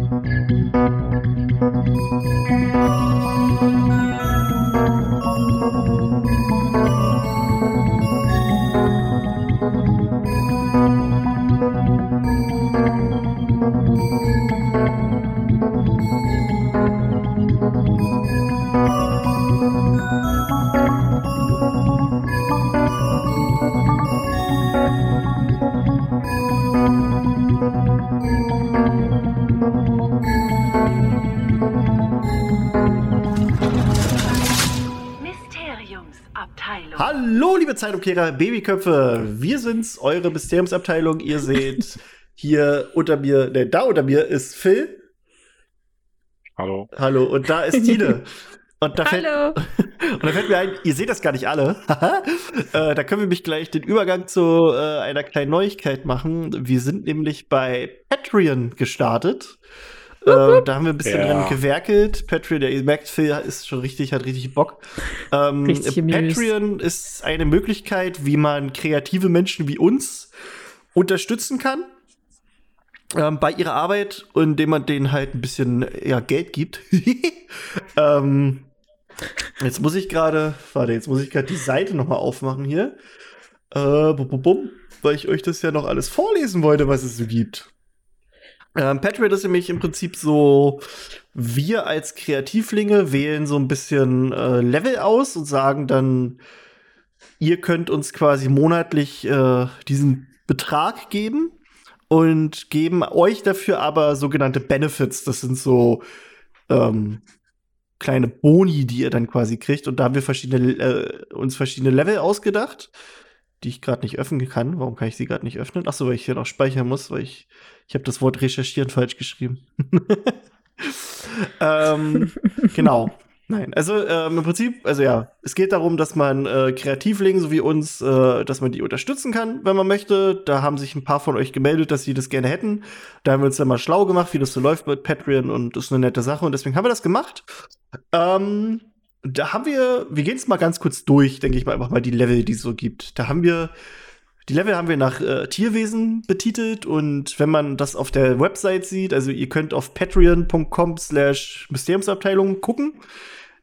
Thank you. Zeitumkehrer, Babyköpfe. Wir sind's, eure Mysteriumsabteilung. Ihr seht hier unter mir, ne, da unter mir ist Phil. Hallo. Hallo. Und da ist Tine. Und da, Hallo. Fällt, und da fällt mir ein, ihr seht das gar nicht alle. äh, da können wir mich gleich den Übergang zu äh, einer kleinen Neuigkeit machen. Wir sind nämlich bei Patreon gestartet. Äh, da haben wir ein bisschen ja. dran gewerkelt. Patreon, der ihr merkt, Phil ist schon richtig, hat richtig Bock. Ähm, richtig Patreon ist eine Möglichkeit, wie man kreative Menschen wie uns unterstützen kann ähm, bei ihrer Arbeit, indem man denen halt ein bisschen ja, Geld gibt. ähm, jetzt muss ich gerade, warte, jetzt muss ich gerade die Seite noch mal aufmachen hier. Äh, bum, bum, bum, weil ich euch das ja noch alles vorlesen wollte, was es so gibt. Ähm, Patreon ist nämlich im Prinzip so, wir als Kreativlinge wählen so ein bisschen äh, Level aus und sagen dann, ihr könnt uns quasi monatlich äh, diesen Betrag geben und geben euch dafür aber sogenannte Benefits. Das sind so ähm, kleine Boni, die ihr dann quasi kriegt. Und da haben wir verschiedene, äh, uns verschiedene Level ausgedacht die ich gerade nicht öffnen kann. Warum kann ich sie gerade nicht öffnen? Achso, weil ich hier noch speichern muss, weil ich, ich habe das Wort recherchieren falsch geschrieben. ähm, genau. Nein, also ähm, im Prinzip, also ja, es geht darum, dass man äh, Kreativlingen so wie uns, äh, dass man die unterstützen kann, wenn man möchte. Da haben sich ein paar von euch gemeldet, dass sie das gerne hätten. Da haben wir uns dann mal schlau gemacht, wie das so läuft mit Patreon und das ist eine nette Sache und deswegen haben wir das gemacht. Ähm, da haben wir, wir gehen es mal ganz kurz durch, denke ich mal, einfach mal die Level, die es so gibt. Da haben wir, die Level haben wir nach äh, Tierwesen betitelt und wenn man das auf der Website sieht, also ihr könnt auf patreon.com slash Mysteriumsabteilung gucken.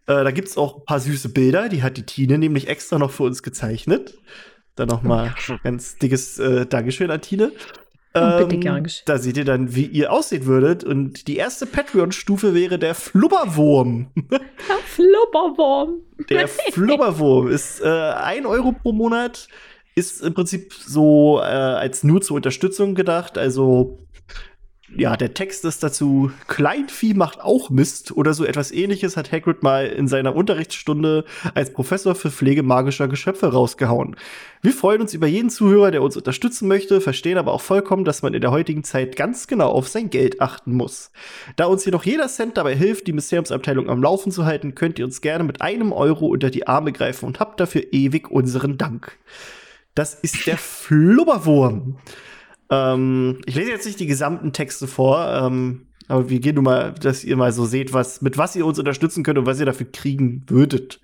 Äh, da gibt es auch ein paar süße Bilder, die hat die Tine nämlich extra noch für uns gezeichnet. Dann noch mal ganz dickes äh, Dankeschön an Tine. Ähm, bitte gern Da seht ihr dann, wie ihr aussehen würdet. Und die erste Patreon-Stufe wäre der Flubberwurm. Der Flubberwurm. Der Flubberwurm ist äh, 1 Euro pro Monat. Ist im Prinzip so äh, als nur zur Unterstützung gedacht. Also ja, der Text ist dazu, Kleinvieh macht auch Mist oder so etwas ähnliches hat Hagrid mal in seiner Unterrichtsstunde als Professor für Pflege magischer Geschöpfe rausgehauen. Wir freuen uns über jeden Zuhörer, der uns unterstützen möchte, verstehen aber auch vollkommen, dass man in der heutigen Zeit ganz genau auf sein Geld achten muss. Da uns jedoch jeder Cent dabei hilft, die Mysteriumsabteilung am Laufen zu halten, könnt ihr uns gerne mit einem Euro unter die Arme greifen und habt dafür ewig unseren Dank. Das ist der Flubberwurm. Ähm, ich lese jetzt nicht die gesamten Texte vor, ähm, aber wir gehen nur mal, dass ihr mal so seht, was, mit was ihr uns unterstützen könnt und was ihr dafür kriegen würdet.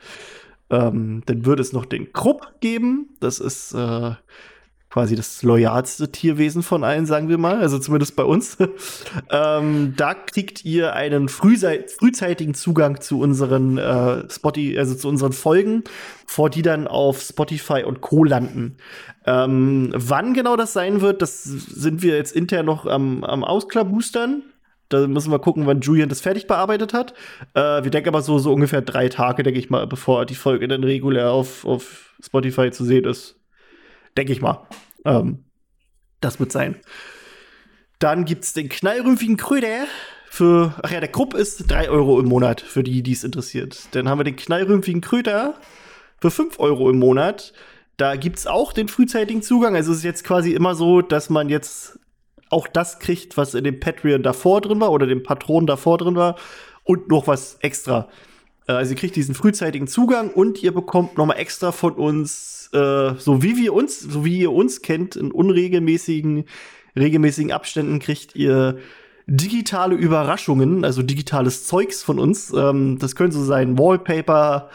Ähm, dann würde es noch den Krupp geben. Das ist äh, quasi das loyalste Tierwesen von allen, sagen wir mal, also zumindest bei uns. ähm, da kriegt ihr einen frühzeitigen Zugang zu unseren äh, Spotify, also zu unseren Folgen, vor die dann auf Spotify und Co. landen. Ähm, wann genau das sein wird, das sind wir jetzt intern noch am, am Ausklabustern. Da müssen wir gucken, wann Julian das fertig bearbeitet hat. Äh, wir denken aber so, so ungefähr drei Tage, denke ich mal, bevor die Folge dann regulär auf, auf Spotify zu sehen ist. Denke ich mal. Ähm, das wird sein. Dann gibt es den knallrümpfigen Kröder für, ach ja, der Krupp ist 3 Euro im Monat, für die, die es interessiert. Dann haben wir den knallrümpfigen Kröter für 5 Euro im Monat. Da gibt es auch den frühzeitigen Zugang. Also es ist jetzt quasi immer so, dass man jetzt auch das kriegt, was in dem Patreon davor drin war oder dem Patron davor drin war und noch was extra. Äh, also ihr kriegt diesen frühzeitigen Zugang und ihr bekommt noch mal extra von uns, äh, so wie wir uns, so wie ihr uns kennt, in unregelmäßigen, regelmäßigen Abständen kriegt ihr digitale Überraschungen, also digitales Zeugs von uns. Ähm, das können so sein Wallpaper,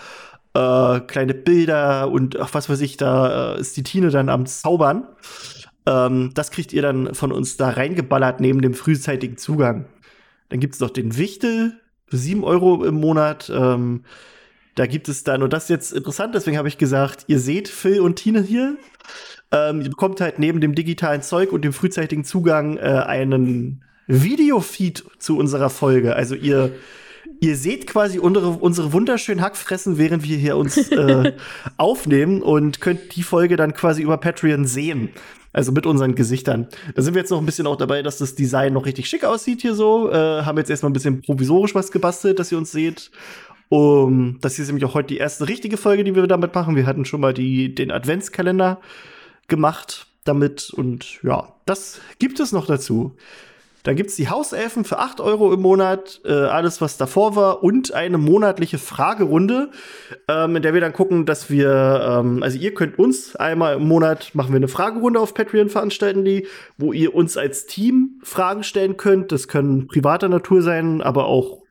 äh, kleine Bilder und ach, was weiß ich, da äh, ist die Tine dann am Zaubern. Ähm, das kriegt ihr dann von uns da reingeballert neben dem frühzeitigen Zugang. Dann gibt es noch den Wichtel für 7 Euro im Monat. Ähm, da gibt es dann, und das ist jetzt interessant, deswegen habe ich gesagt, ihr seht Phil und Tine hier. Ähm, ihr bekommt halt neben dem digitalen Zeug und dem frühzeitigen Zugang äh, einen Videofeed zu unserer Folge. Also ihr ihr seht quasi unsere, unsere wunderschönen Hackfressen, während wir hier uns äh, aufnehmen und könnt die Folge dann quasi über Patreon sehen. Also mit unseren Gesichtern. Da sind wir jetzt noch ein bisschen auch dabei, dass das Design noch richtig schick aussieht hier so. Äh, haben jetzt erstmal ein bisschen provisorisch was gebastelt, dass ihr uns seht. Um, das ist nämlich auch heute die erste richtige Folge, die wir damit machen. Wir hatten schon mal die, den Adventskalender gemacht damit und ja, das gibt es noch dazu. Dann gibt es die Hauselfen für 8 Euro im Monat, äh, alles, was davor war, und eine monatliche Fragerunde, ähm, in der wir dann gucken, dass wir, ähm, also ihr könnt uns einmal im Monat machen wir eine Fragerunde auf Patreon veranstalten, die, wo ihr uns als Team Fragen stellen könnt. Das können privater Natur sein, aber auch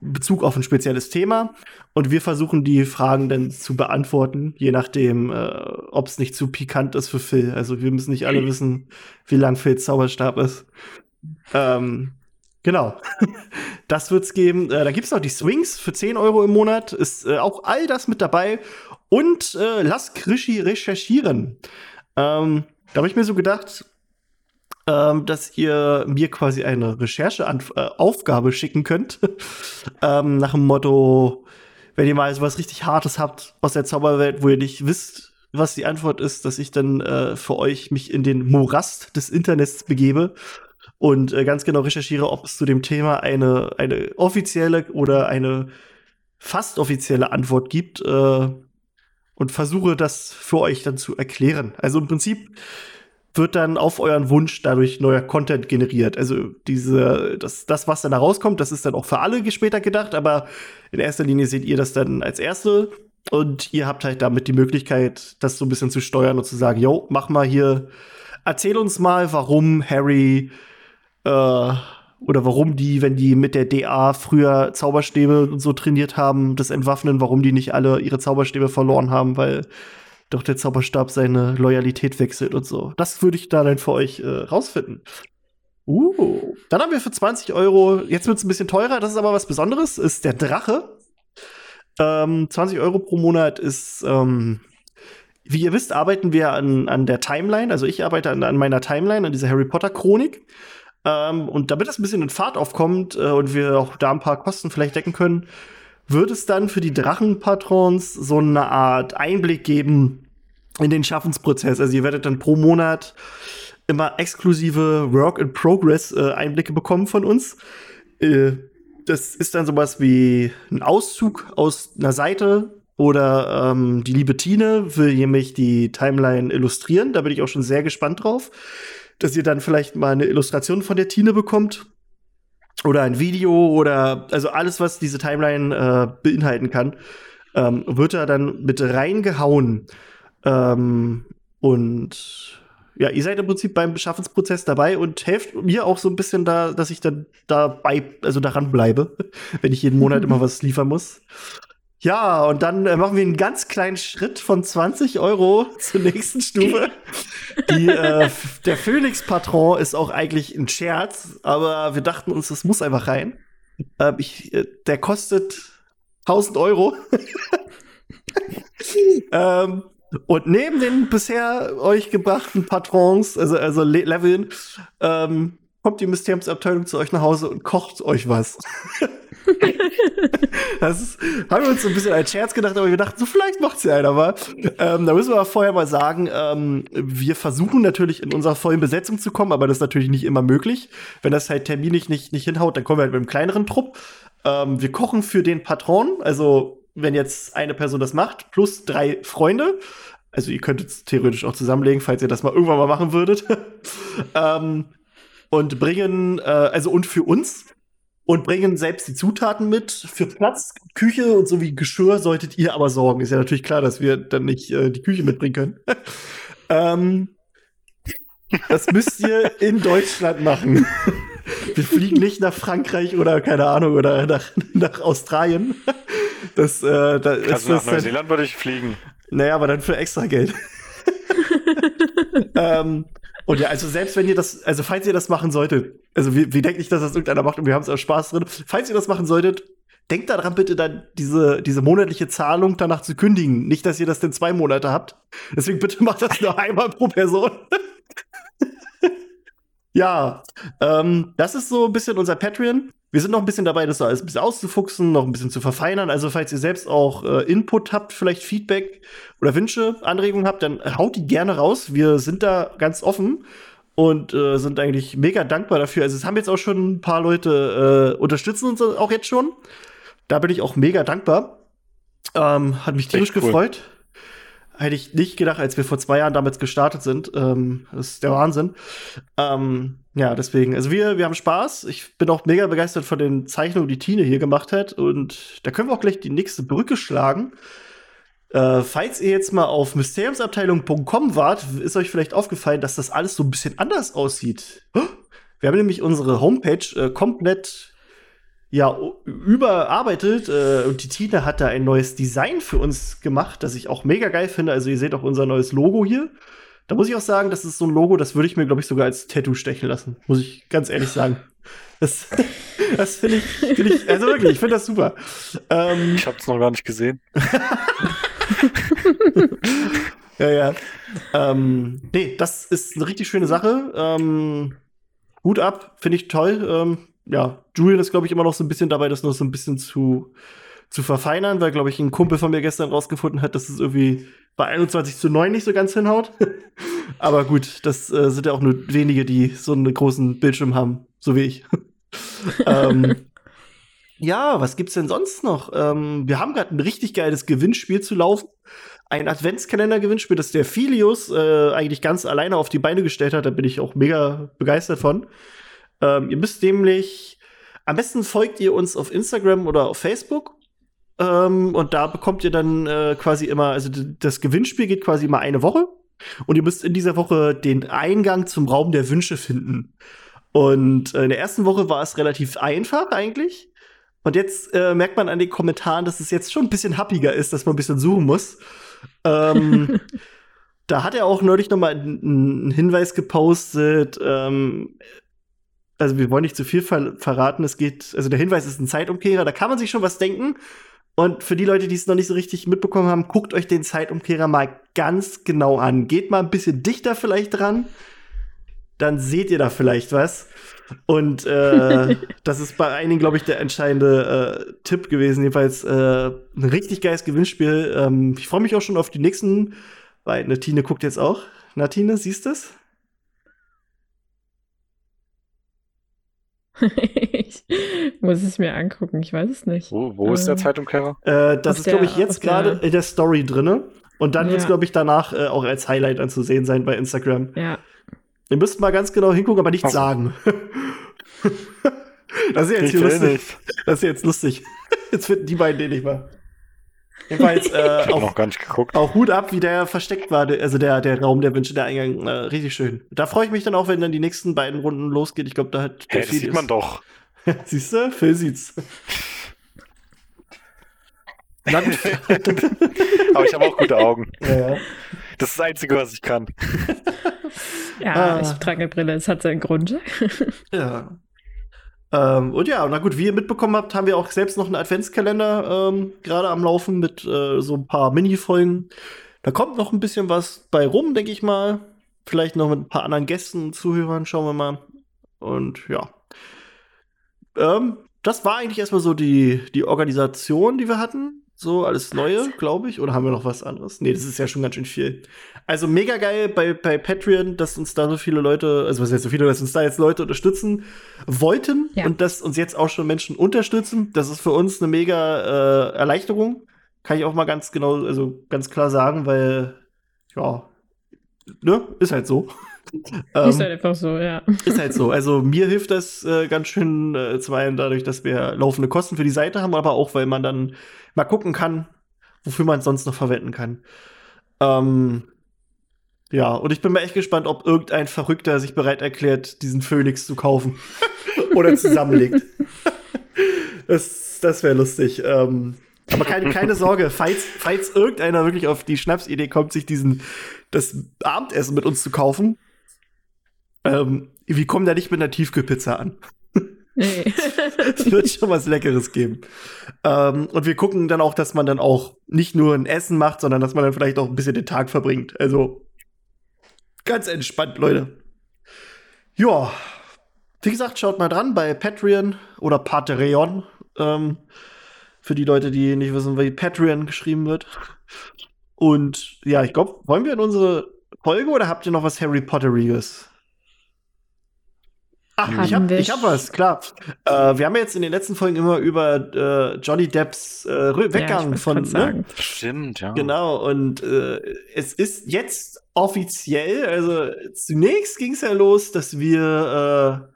Bezug auf ein spezielles Thema. Und wir versuchen die Fragen dann zu beantworten, je nachdem, äh, ob es nicht zu pikant ist für Phil. Also wir müssen nicht alle wissen, wie lang Phils Zauberstab ist. Ähm, genau. das wird's geben. Äh, da gibt's noch die Swings für 10 Euro im Monat. Ist äh, auch all das mit dabei. Und äh, lass Krischi recherchieren. Ähm, da habe ich mir so gedacht, ähm, dass ihr mir quasi eine Rechercheaufgabe äh, schicken könnt. ähm, nach dem Motto, wenn ihr mal so was richtig Hartes habt aus der Zauberwelt, wo ihr nicht wisst, was die Antwort ist, dass ich dann äh, für euch mich in den Morast des Internets begebe und äh, ganz genau recherchiere, ob es zu dem Thema eine, eine offizielle oder eine fast offizielle Antwort gibt äh, und versuche das für euch dann zu erklären. Also im Prinzip wird dann auf euren Wunsch dadurch neuer Content generiert. Also diese, das, das, was dann da rauskommt, das ist dann auch für alle später gedacht, aber in erster Linie seht ihr das dann als erste und ihr habt halt damit die Möglichkeit, das so ein bisschen zu steuern und zu sagen, yo, mach mal hier, erzähl uns mal, warum Harry äh, oder warum die, wenn die mit der DA früher Zauberstäbe und so trainiert haben, das entwaffnen, warum die nicht alle ihre Zauberstäbe verloren haben, weil doch der Zauberstab seine Loyalität wechselt und so. Das würde ich da dann für euch äh, rausfinden. Uh, dann haben wir für 20 Euro, jetzt wird es ein bisschen teurer, das ist aber was Besonderes, ist der Drache. Ähm, 20 Euro pro Monat ist, ähm, wie ihr wisst, arbeiten wir an, an der Timeline, also ich arbeite an, an meiner Timeline, an dieser Harry Potter Chronik. Ähm, und damit es ein bisschen in Fahrt aufkommt äh, und wir auch da ein paar Kosten vielleicht decken können, wird es dann für die Drachenpatrons so eine Art Einblick geben in den Schaffensprozess. Also ihr werdet dann pro Monat immer exklusive Work-in-Progress-Einblicke äh, bekommen von uns. Äh, das ist dann sowas wie ein Auszug aus einer Seite oder ähm, die liebe Tine will nämlich die Timeline illustrieren. Da bin ich auch schon sehr gespannt drauf dass ihr dann vielleicht mal eine Illustration von der Tine bekommt oder ein Video oder also alles, was diese Timeline äh, beinhalten kann, ähm, wird da dann mit reingehauen. Ähm, und ja, ihr seid im Prinzip beim Beschaffensprozess dabei und helft mir auch so ein bisschen da, dass ich dann dabei, also daran bleibe, wenn ich jeden Monat immer was liefern muss. Ja, und dann äh, machen wir einen ganz kleinen Schritt von 20 Euro zur nächsten Stufe. Die, äh, der Phoenix-Patron ist auch eigentlich ein Scherz, aber wir dachten uns, das muss einfach rein. Äh, ich, der kostet 1000 Euro. ähm, und neben den bisher euch gebrachten Patrons, also, also Le Leveln, ähm, kommt die Mysteriumsabteilung zu euch nach Hause und kocht euch was. das ist, haben wir uns so ein bisschen als Scherz gedacht, aber wir dachten, so vielleicht macht sie einer mal. Ähm, da müssen wir aber vorher mal sagen, ähm, wir versuchen natürlich in unserer vollen Besetzung zu kommen, aber das ist natürlich nicht immer möglich. Wenn das halt terminlich nicht, nicht hinhaut, dann kommen wir halt mit einem kleineren Trupp. Ähm, wir kochen für den Patron, also wenn jetzt eine Person das macht, plus drei Freunde. Also ihr könntet es theoretisch auch zusammenlegen, falls ihr das mal irgendwann mal machen würdet. ähm, und bringen, äh, also und für uns, und bringen selbst die Zutaten mit. Für Platz, Küche und so wie Geschirr solltet ihr aber sorgen. Ist ja natürlich klar, dass wir dann nicht äh, die Küche mitbringen können. ähm, das müsst ihr in Deutschland machen. Wir fliegen nicht nach Frankreich oder keine Ahnung oder nach, nach Australien. Das, äh, da also ist nach Neuseeland würde ich fliegen. Naja, aber dann für extra Geld. ähm, Und ja, also selbst wenn ihr das, also falls ihr das machen solltet, also wir, wir denken nicht, dass das irgendeiner macht und wir haben es auch Spaß drin. Falls ihr das machen solltet, denkt daran bitte dann diese, diese monatliche Zahlung danach zu kündigen. Nicht, dass ihr das denn zwei Monate habt. Deswegen bitte macht das nur einmal pro Person. Ja, ähm, das ist so ein bisschen unser Patreon. Wir sind noch ein bisschen dabei, das so alles ein bisschen auszufuchsen, noch ein bisschen zu verfeinern. Also, falls ihr selbst auch äh, Input habt, vielleicht Feedback oder Wünsche, Anregungen habt, dann haut die gerne raus. Wir sind da ganz offen und äh, sind eigentlich mega dankbar dafür. Also, es haben jetzt auch schon ein paar Leute äh, unterstützen uns auch jetzt schon. Da bin ich auch mega dankbar. Ähm, hat mich tierisch cool. gefreut. Hätte ich nicht gedacht, als wir vor zwei Jahren damals gestartet sind. Ähm, das ist der Wahnsinn. Ähm, ja, deswegen, also wir, wir haben Spaß. Ich bin auch mega begeistert von den Zeichnungen, die Tine hier gemacht hat. Und da können wir auch gleich die nächste Brücke schlagen. Äh, falls ihr jetzt mal auf mysteriumsabteilung.com wart, ist euch vielleicht aufgefallen, dass das alles so ein bisschen anders aussieht. Wir haben nämlich unsere Homepage äh, komplett ja, überarbeitet äh, und die Tina hat da ein neues Design für uns gemacht, das ich auch mega geil finde. Also ihr seht auch unser neues Logo hier. Da muss ich auch sagen, das ist so ein Logo, das würde ich mir, glaube ich, sogar als Tattoo stechen lassen. Muss ich ganz ehrlich sagen. Das, das finde ich, find ich, also wirklich, ich finde das super. Ähm, ich habe es noch gar nicht gesehen. ja, ja. Ähm, nee, das ist eine richtig schöne Sache. Ähm, Hut ab, finde ich toll. Ähm, ja, Julian ist, glaube ich, immer noch so ein bisschen dabei, das noch so ein bisschen zu, zu verfeinern, weil, glaube ich, ein Kumpel von mir gestern rausgefunden hat, dass es irgendwie bei 21 zu 9 nicht so ganz hinhaut. Aber gut, das äh, sind ja auch nur wenige, die so einen großen Bildschirm haben, so wie ich. ähm, ja, was gibt's denn sonst noch? Ähm, wir haben gerade ein richtig geiles Gewinnspiel zu laufen. Ein Adventskalender-Gewinnspiel, das der Filius äh, eigentlich ganz alleine auf die Beine gestellt hat. Da bin ich auch mega begeistert von. Ähm, ihr müsst nämlich, am besten folgt ihr uns auf Instagram oder auf Facebook. Ähm, und da bekommt ihr dann äh, quasi immer, also das Gewinnspiel geht quasi immer eine Woche. Und ihr müsst in dieser Woche den Eingang zum Raum der Wünsche finden. Und äh, in der ersten Woche war es relativ einfach eigentlich. Und jetzt äh, merkt man an den Kommentaren, dass es jetzt schon ein bisschen happiger ist, dass man ein bisschen suchen muss. Ähm, da hat er auch neulich noch mal einen Hinweis gepostet. Ähm, also wir wollen nicht zu viel ver verraten. Es geht, also der Hinweis ist ein Zeitumkehrer, da kann man sich schon was denken. Und für die Leute, die es noch nicht so richtig mitbekommen haben, guckt euch den Zeitumkehrer mal ganz genau an. Geht mal ein bisschen dichter vielleicht dran, dann seht ihr da vielleicht was. Und äh, das ist bei einigen, glaube ich, der entscheidende äh, Tipp gewesen. Jedenfalls äh, ein richtig geiles Gewinnspiel. Ähm, ich freue mich auch schon auf die nächsten, weil Natine guckt jetzt auch. Natine, siehst du es? Ich muss es mir angucken, ich weiß es nicht. Wo, wo ist der ähm, Zeitumkehrer? Äh, das ist, glaube ich, jetzt gerade in der Story drin. Und dann ja. wird es, glaube ich, danach äh, auch als Highlight anzusehen sein bei Instagram. Ja. Ihr müsst mal ganz genau hingucken, aber nichts oh. sagen. das ist jetzt hier lustig. Das ist jetzt lustig. Jetzt finden die beiden den nicht mal. Jedenfalls, äh, ich auch, noch gar nicht geguckt. Auch Hut ab, wie der versteckt war, also der, der Raum der Wünsche, der Eingang, äh, richtig schön. Da freue ich mich dann auch, wenn dann die nächsten beiden Runden losgeht. Ich glaube, da hat Hä, das sieht man doch. Siehst du? Phil sieht's. Aber ich habe auch gute Augen. Ja. Das ist das Einzige, was ich kann. Ja, ah. ich trage eine Brille, es hat seinen Grund. Ja. Ähm, und ja, na gut, wie ihr mitbekommen habt, haben wir auch selbst noch einen Adventskalender ähm, gerade am Laufen mit äh, so ein paar Mini-Folgen. Da kommt noch ein bisschen was bei rum, denke ich mal. Vielleicht noch mit ein paar anderen Gästen, Zuhörern, schauen wir mal. Und ja. Ähm, das war eigentlich erstmal so die, die Organisation, die wir hatten. So, alles Neue, glaube ich. Oder haben wir noch was anderes? Nee, das ist ja schon ganz schön viel. Also mega geil bei, bei Patreon, dass uns da so viele Leute, also was heißt so viele, dass uns da jetzt Leute unterstützen wollten ja. und dass uns jetzt auch schon Menschen unterstützen. Das ist für uns eine mega äh, Erleichterung. Kann ich auch mal ganz genau, also ganz klar sagen, weil, ja, ne, ist halt so. Ähm, ist halt einfach so, ja. Ist halt so. Also mir hilft das äh, ganz schön, äh, zum einen dadurch, dass wir laufende Kosten für die Seite haben, aber auch, weil man dann mal gucken kann, wofür man es sonst noch verwenden kann. Ähm, ja, und ich bin mal echt gespannt, ob irgendein Verrückter sich bereit erklärt, diesen Phoenix zu kaufen oder zusammenlegt. das das wäre lustig. Ähm, aber keine, keine Sorge, falls, falls irgendeiner wirklich auf die Schnapsidee kommt, sich diesen das Abendessen mit uns zu kaufen, Ähm, wir kommen da nicht mit einer Tiefkühlpizza an. Nee. es wird schon was Leckeres geben. Ähm, und wir gucken dann auch, dass man dann auch nicht nur ein Essen macht, sondern dass man dann vielleicht auch ein bisschen den Tag verbringt. Also ganz entspannt, Leute. Ja, wie gesagt, schaut mal dran bei Patreon oder Patreon. Ähm, für die Leute, die nicht wissen, wie Patreon geschrieben wird. Und ja, ich glaube, wollen wir in unsere Folge oder habt ihr noch was Harry Potteriges? Ach, ich habe hab was, klar. Äh, wir haben jetzt in den letzten Folgen immer über äh, Johnny Depps äh, Weggang ja, von. Ne? Stimmt, ja. Genau, und äh, es ist jetzt offiziell, also zunächst ging es ja los, dass wir, äh,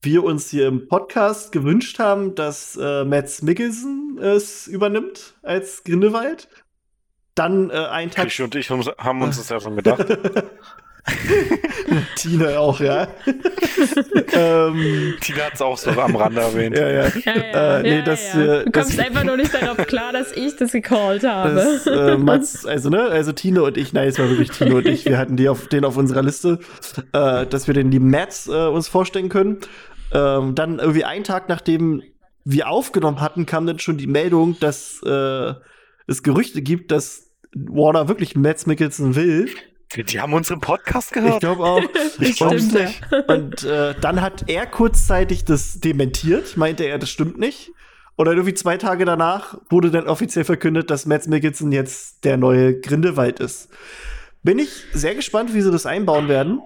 wir uns hier im Podcast gewünscht haben, dass äh, Mads Mikkelsen es übernimmt als Grindelwald. Dann äh, ein Tag. Krischi und ich haben uns das ja schon gedacht. Tina auch, ja. ähm, Tina hat es auch so am Rande erwähnt. Ja, ja. ja, ja, äh, nee, ja, das, ja. Du kommst das, einfach nur nicht darauf klar, dass ich das gecallt habe. Das, äh, Mats, also, ne, also Tine und ich, nein, es war wirklich Tine und ich, wir hatten die auf, den auf unserer Liste, äh, dass wir den lieben Mats äh, uns vorstellen können. Ähm, dann irgendwie einen Tag nachdem wir aufgenommen hatten, kam dann schon die Meldung, dass äh, es Gerüchte gibt, dass Warner wirklich Mads Mikkelsen will. Die haben unseren Podcast gehört. Ich glaube auch. Ich glaube nicht. Und äh, dann hat er kurzzeitig das dementiert, meinte er, das stimmt nicht. Und dann irgendwie zwei Tage danach wurde dann offiziell verkündet, dass Mads Mikkelsen jetzt der neue Grindelwald ist. Bin ich sehr gespannt, wie sie das einbauen werden.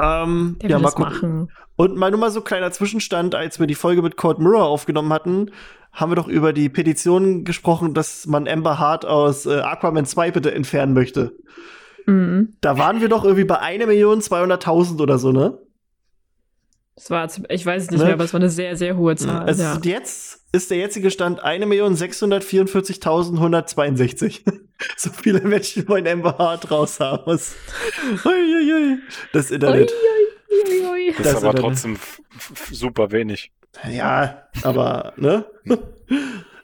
Ähm, der ja, mal gucken. Machen. Und mal nur mal so kleiner Zwischenstand, als wir die Folge mit Cold Mirror aufgenommen hatten, haben wir doch über die Petition gesprochen, dass man Amber Hart aus äh, Aquaman 2 bitte entfernen möchte. Mhm. Da waren wir doch irgendwie bei 1.200.000 oder so, ne? Das war, ich weiß es nicht ne? mehr, aber es war eine sehr, sehr hohe Zahl. Also ja. jetzt ist der jetzige Stand 1.644.162. so viele Menschen wollen Amber Hart raus haben. Das Internet. Das, das ist aber Internet. trotzdem super wenig. Ja, aber, ne?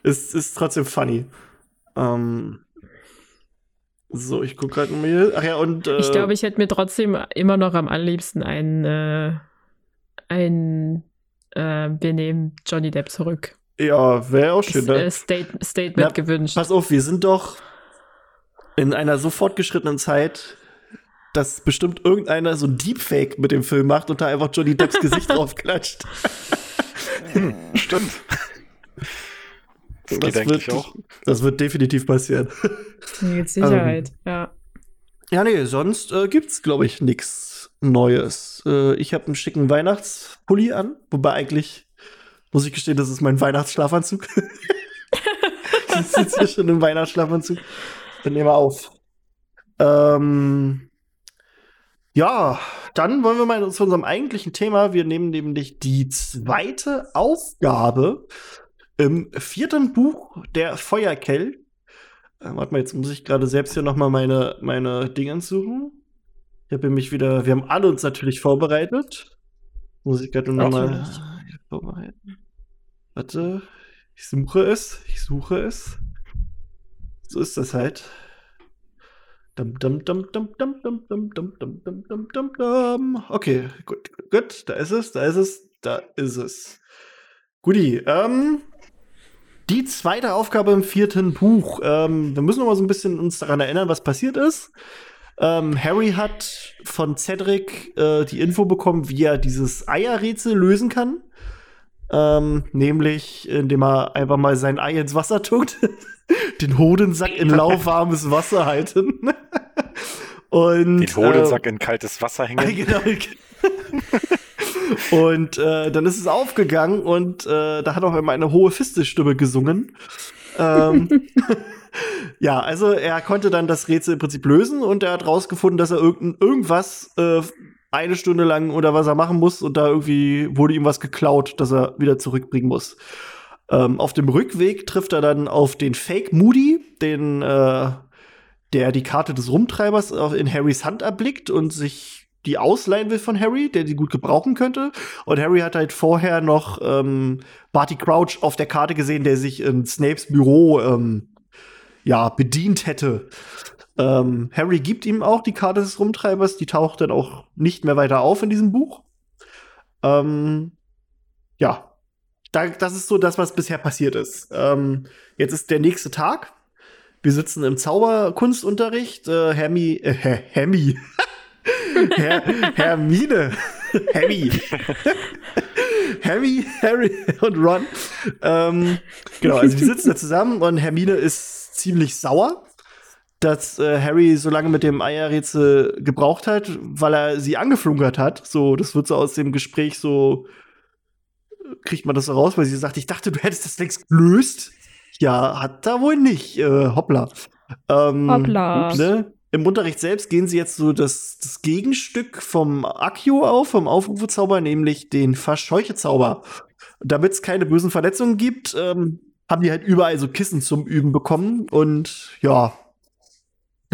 es ist trotzdem funny. Ähm, so, ich gucke gerade mal. Ach ja, und. Äh, ich glaube, ich hätte mir trotzdem immer noch am allerliebsten ein, äh, ein äh, wir nehmen Johnny Depp zurück. Ja, wäre auch schön. Ne? Äh, State, Statement Na, gewünscht. Pass auf, wir sind doch in einer so fortgeschrittenen Zeit, dass bestimmt irgendeiner so ein Deepfake mit dem Film macht und da einfach Johnny Depps Gesicht draufklatscht. hm, stimmt. Das, das wird, auch. Das wird definitiv passieren. Mit Sicherheit, ähm, ja. Ja, nee, sonst äh, gibt's, glaube ich, nichts Neues. Äh, ich habe einen schicken Weihnachtspulli an, wobei eigentlich, muss ich gestehen, das ist mein Weihnachtsschlafanzug. ich sitze hier schon im Weihnachtsschlafanzug. Dann nehmen wir auf. Ähm, ja, dann wollen wir mal zu unserem eigentlichen Thema. Wir nehmen nämlich die zweite Aufgabe im vierten Buch der Feuerkell. Äh, warte mal, jetzt muss ich gerade selbst hier noch mal meine, meine Dinge suchen. Ich habe mich wieder, wir haben alle uns natürlich vorbereitet. Muss ich gerade noch mal vorbereiten. Warte, ich suche es, ich suche es. So ist das halt. Okay, gut, gut, da ist es, da ist es, da ist es. Guti, ähm, die zweite Aufgabe im vierten Buch. Ähm, wir müssen noch mal so ein bisschen uns daran erinnern, was passiert ist. Ähm, Harry hat von Cedric äh, die Info bekommen, wie er dieses Eierrätsel lösen kann. Ähm, nämlich, indem er einfach mal sein Ei ins Wasser tut, den Hodensack in lauwarmes Wasser halten. Und, den Hodensack äh, in kaltes Wasser hängen. Genau. Und äh, dann ist es aufgegangen und äh, da hat auch immer eine hohe Fistelstimme gesungen. ähm, ja, also er konnte dann das Rätsel im Prinzip lösen und er hat rausgefunden, dass er irgend irgendwas äh, eine Stunde lang oder was er machen muss und da irgendwie wurde ihm was geklaut, das er wieder zurückbringen muss. Ähm, auf dem Rückweg trifft er dann auf den Fake Moody, den äh, der die Karte des Rumtreibers in Harrys Hand erblickt und sich die ausleihen will von Harry, der die gut gebrauchen könnte. Und Harry hat halt vorher noch ähm, Barty Crouch auf der Karte gesehen, der sich in Snapes Büro ähm, ja, bedient hätte. Ähm, Harry gibt ihm auch die Karte des Rumtreibers, die taucht dann auch nicht mehr weiter auf in diesem Buch. Ähm, ja, da, das ist so das, was bisher passiert ist. Ähm, jetzt ist der nächste Tag. Wir sitzen im Zauberkunstunterricht. Äh, Hermi, äh, Hermi. Her Hermine. Hermi. Harry, Harry und Ron. Ähm, genau, also die sitzen da zusammen und Hermine ist ziemlich sauer, dass äh, Harry so lange mit dem Eierrätsel gebraucht hat, weil er sie angeflunkert hat. So, das wird so aus dem Gespräch so kriegt man das so raus, weil sie sagt, ich dachte, du hättest das längst gelöst. Ja, hat da wohl nicht. Äh, hoppla. Ähm, hoppla. Ne? Im Unterricht selbst gehen sie jetzt so das, das Gegenstück vom Akio auf, vom Aufrufezauber, nämlich den Verscheuchezauber. Damit es keine bösen Verletzungen gibt, ähm, haben die halt überall so Kissen zum Üben bekommen. Und ja,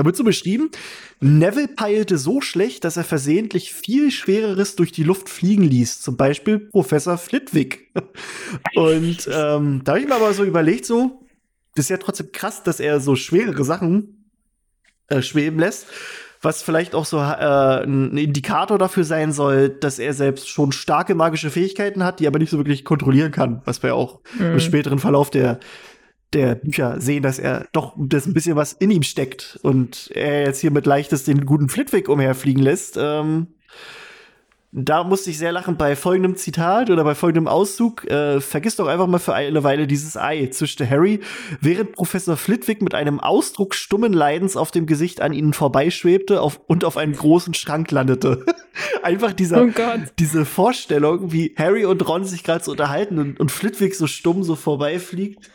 da wird so beschrieben, Neville peilte so schlecht, dass er versehentlich viel Schwereres durch die Luft fliegen ließ. Zum Beispiel Professor Flitwick. Und ähm, da habe ich mir aber so überlegt, so, das ist ja trotzdem krass, dass er so schwerere Sachen äh, schweben lässt, was vielleicht auch so äh, ein Indikator dafür sein soll, dass er selbst schon starke magische Fähigkeiten hat, die aber nicht so wirklich kontrollieren kann, was wir auch mhm. im späteren Verlauf der der Bücher sehen, dass er doch das ein bisschen was in ihm steckt und er jetzt hier mit leichtes den guten Flitwick umherfliegen lässt. Ähm, da musste ich sehr lachen bei folgendem Zitat oder bei folgendem Auszug. Äh, vergiss doch einfach mal für eine Weile dieses Ei, zischte Harry, während Professor Flitwick mit einem Ausdruck stummen Leidens auf dem Gesicht an ihnen vorbeischwebte auf, und auf einen großen Schrank landete. einfach dieser, oh diese Vorstellung, wie Harry und Ron sich gerade so unterhalten und, und Flitwick so stumm so vorbeifliegt.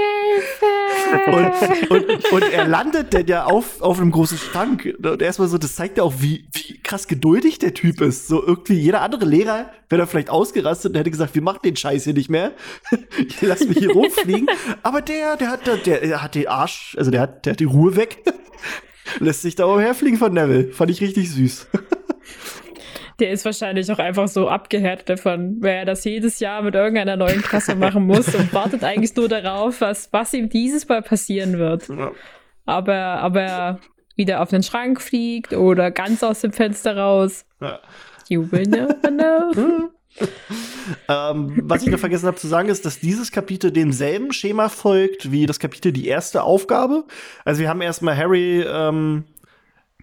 Hilfe! Und, und, und, er landet denn ja auf, auf einem großen Schrank. Und erstmal so, das zeigt ja auch, wie, wie krass geduldig der Typ ist. So irgendwie jeder andere Lehrer wäre da vielleicht ausgerastet und hätte gesagt, wir machen den Scheiß hier nicht mehr. Ich lass mich hier rumfliegen. Aber der, der hat, der, der hat den Arsch, also der hat, der hat die Ruhe weg. Lässt sich da umherfliegen von Neville. Fand ich richtig süß. Der ist wahrscheinlich auch einfach so abgehärtet davon, weil er das jedes Jahr mit irgendeiner neuen Klasse machen muss und wartet eigentlich nur darauf, was, was ihm dieses Mal passieren wird. Ja. Aber, aber wieder auf den Schrank fliegt oder ganz aus dem Fenster raus. Ja. You will never know. ähm, was ich noch vergessen habe zu sagen, ist, dass dieses Kapitel demselben Schema folgt wie das Kapitel die erste Aufgabe. Also wir haben erstmal Harry ähm,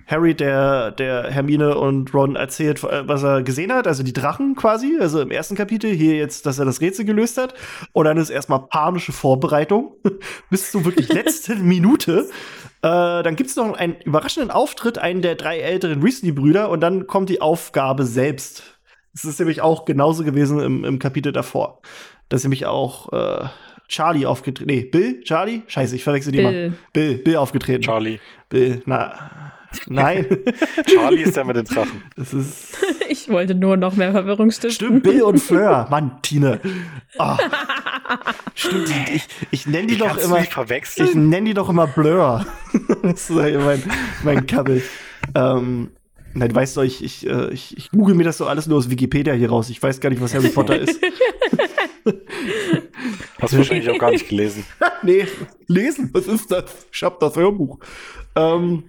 Harry, der, der Hermine und Ron erzählt, was er gesehen hat, also die Drachen quasi, also im ersten Kapitel, hier jetzt, dass er das Rätsel gelöst hat. Und dann ist erstmal panische Vorbereitung bis zur wirklich letzten Minute. Äh, dann gibt es noch einen überraschenden Auftritt, einen der drei älteren Weasley-Brüder, und dann kommt die Aufgabe selbst. Das ist nämlich auch genauso gewesen im, im Kapitel davor. Das ist nämlich auch äh, Charlie aufgetreten. Nee, Bill? Charlie? Scheiße, ich verwechsel die Bill. mal. Bill, Bill aufgetreten. Charlie. Bill, na, Nein. Charlie ist der mit den Drachen. Das ist ich wollte nur noch mehr Verwirrung stiften. Stimmt, Bill und Fleur. Mann, Tine. Oh. Stimmt, ich, ich nenne die ich doch immer. Ich nenne die doch immer Blur. das ist mein, mein Kabel. Ähm, Nein, weißt du, ich, ich, äh, ich, ich google mir das so alles nur aus Wikipedia hier raus. Ich weiß gar nicht, was Harry Potter ist. Hast du wahrscheinlich auch gar nicht gelesen. nee, lesen, was ist das? Ich hab das Hörbuch. Ähm,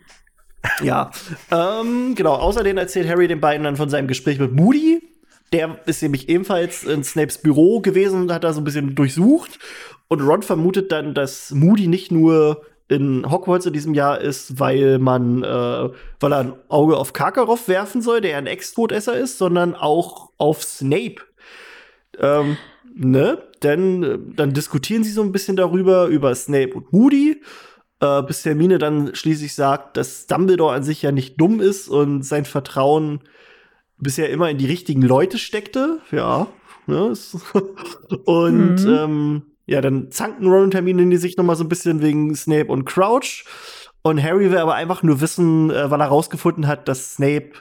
ja, ähm, genau. Außerdem erzählt Harry den beiden dann von seinem Gespräch mit Moody. Der ist nämlich ebenfalls in Snapes Büro gewesen und hat da so ein bisschen durchsucht. Und Ron vermutet dann, dass Moody nicht nur in Hogwarts in diesem Jahr ist, weil man, äh, weil er ein Auge auf Karkaroff werfen soll, der ein Ex-Todesser ist, sondern auch auf Snape. Ähm, ne? Denn äh, dann diskutieren sie so ein bisschen darüber, über Snape und Moody äh, bis Hermine dann schließlich sagt, dass Dumbledore an sich ja nicht dumm ist und sein Vertrauen bisher immer in die richtigen Leute steckte. Ja. Ne? und mhm. ähm, ja, dann zanken Ron und Hermine die sich noch mal so ein bisschen wegen Snape und Crouch. Und Harry will aber einfach nur wissen, äh, weil er rausgefunden hat, dass Snape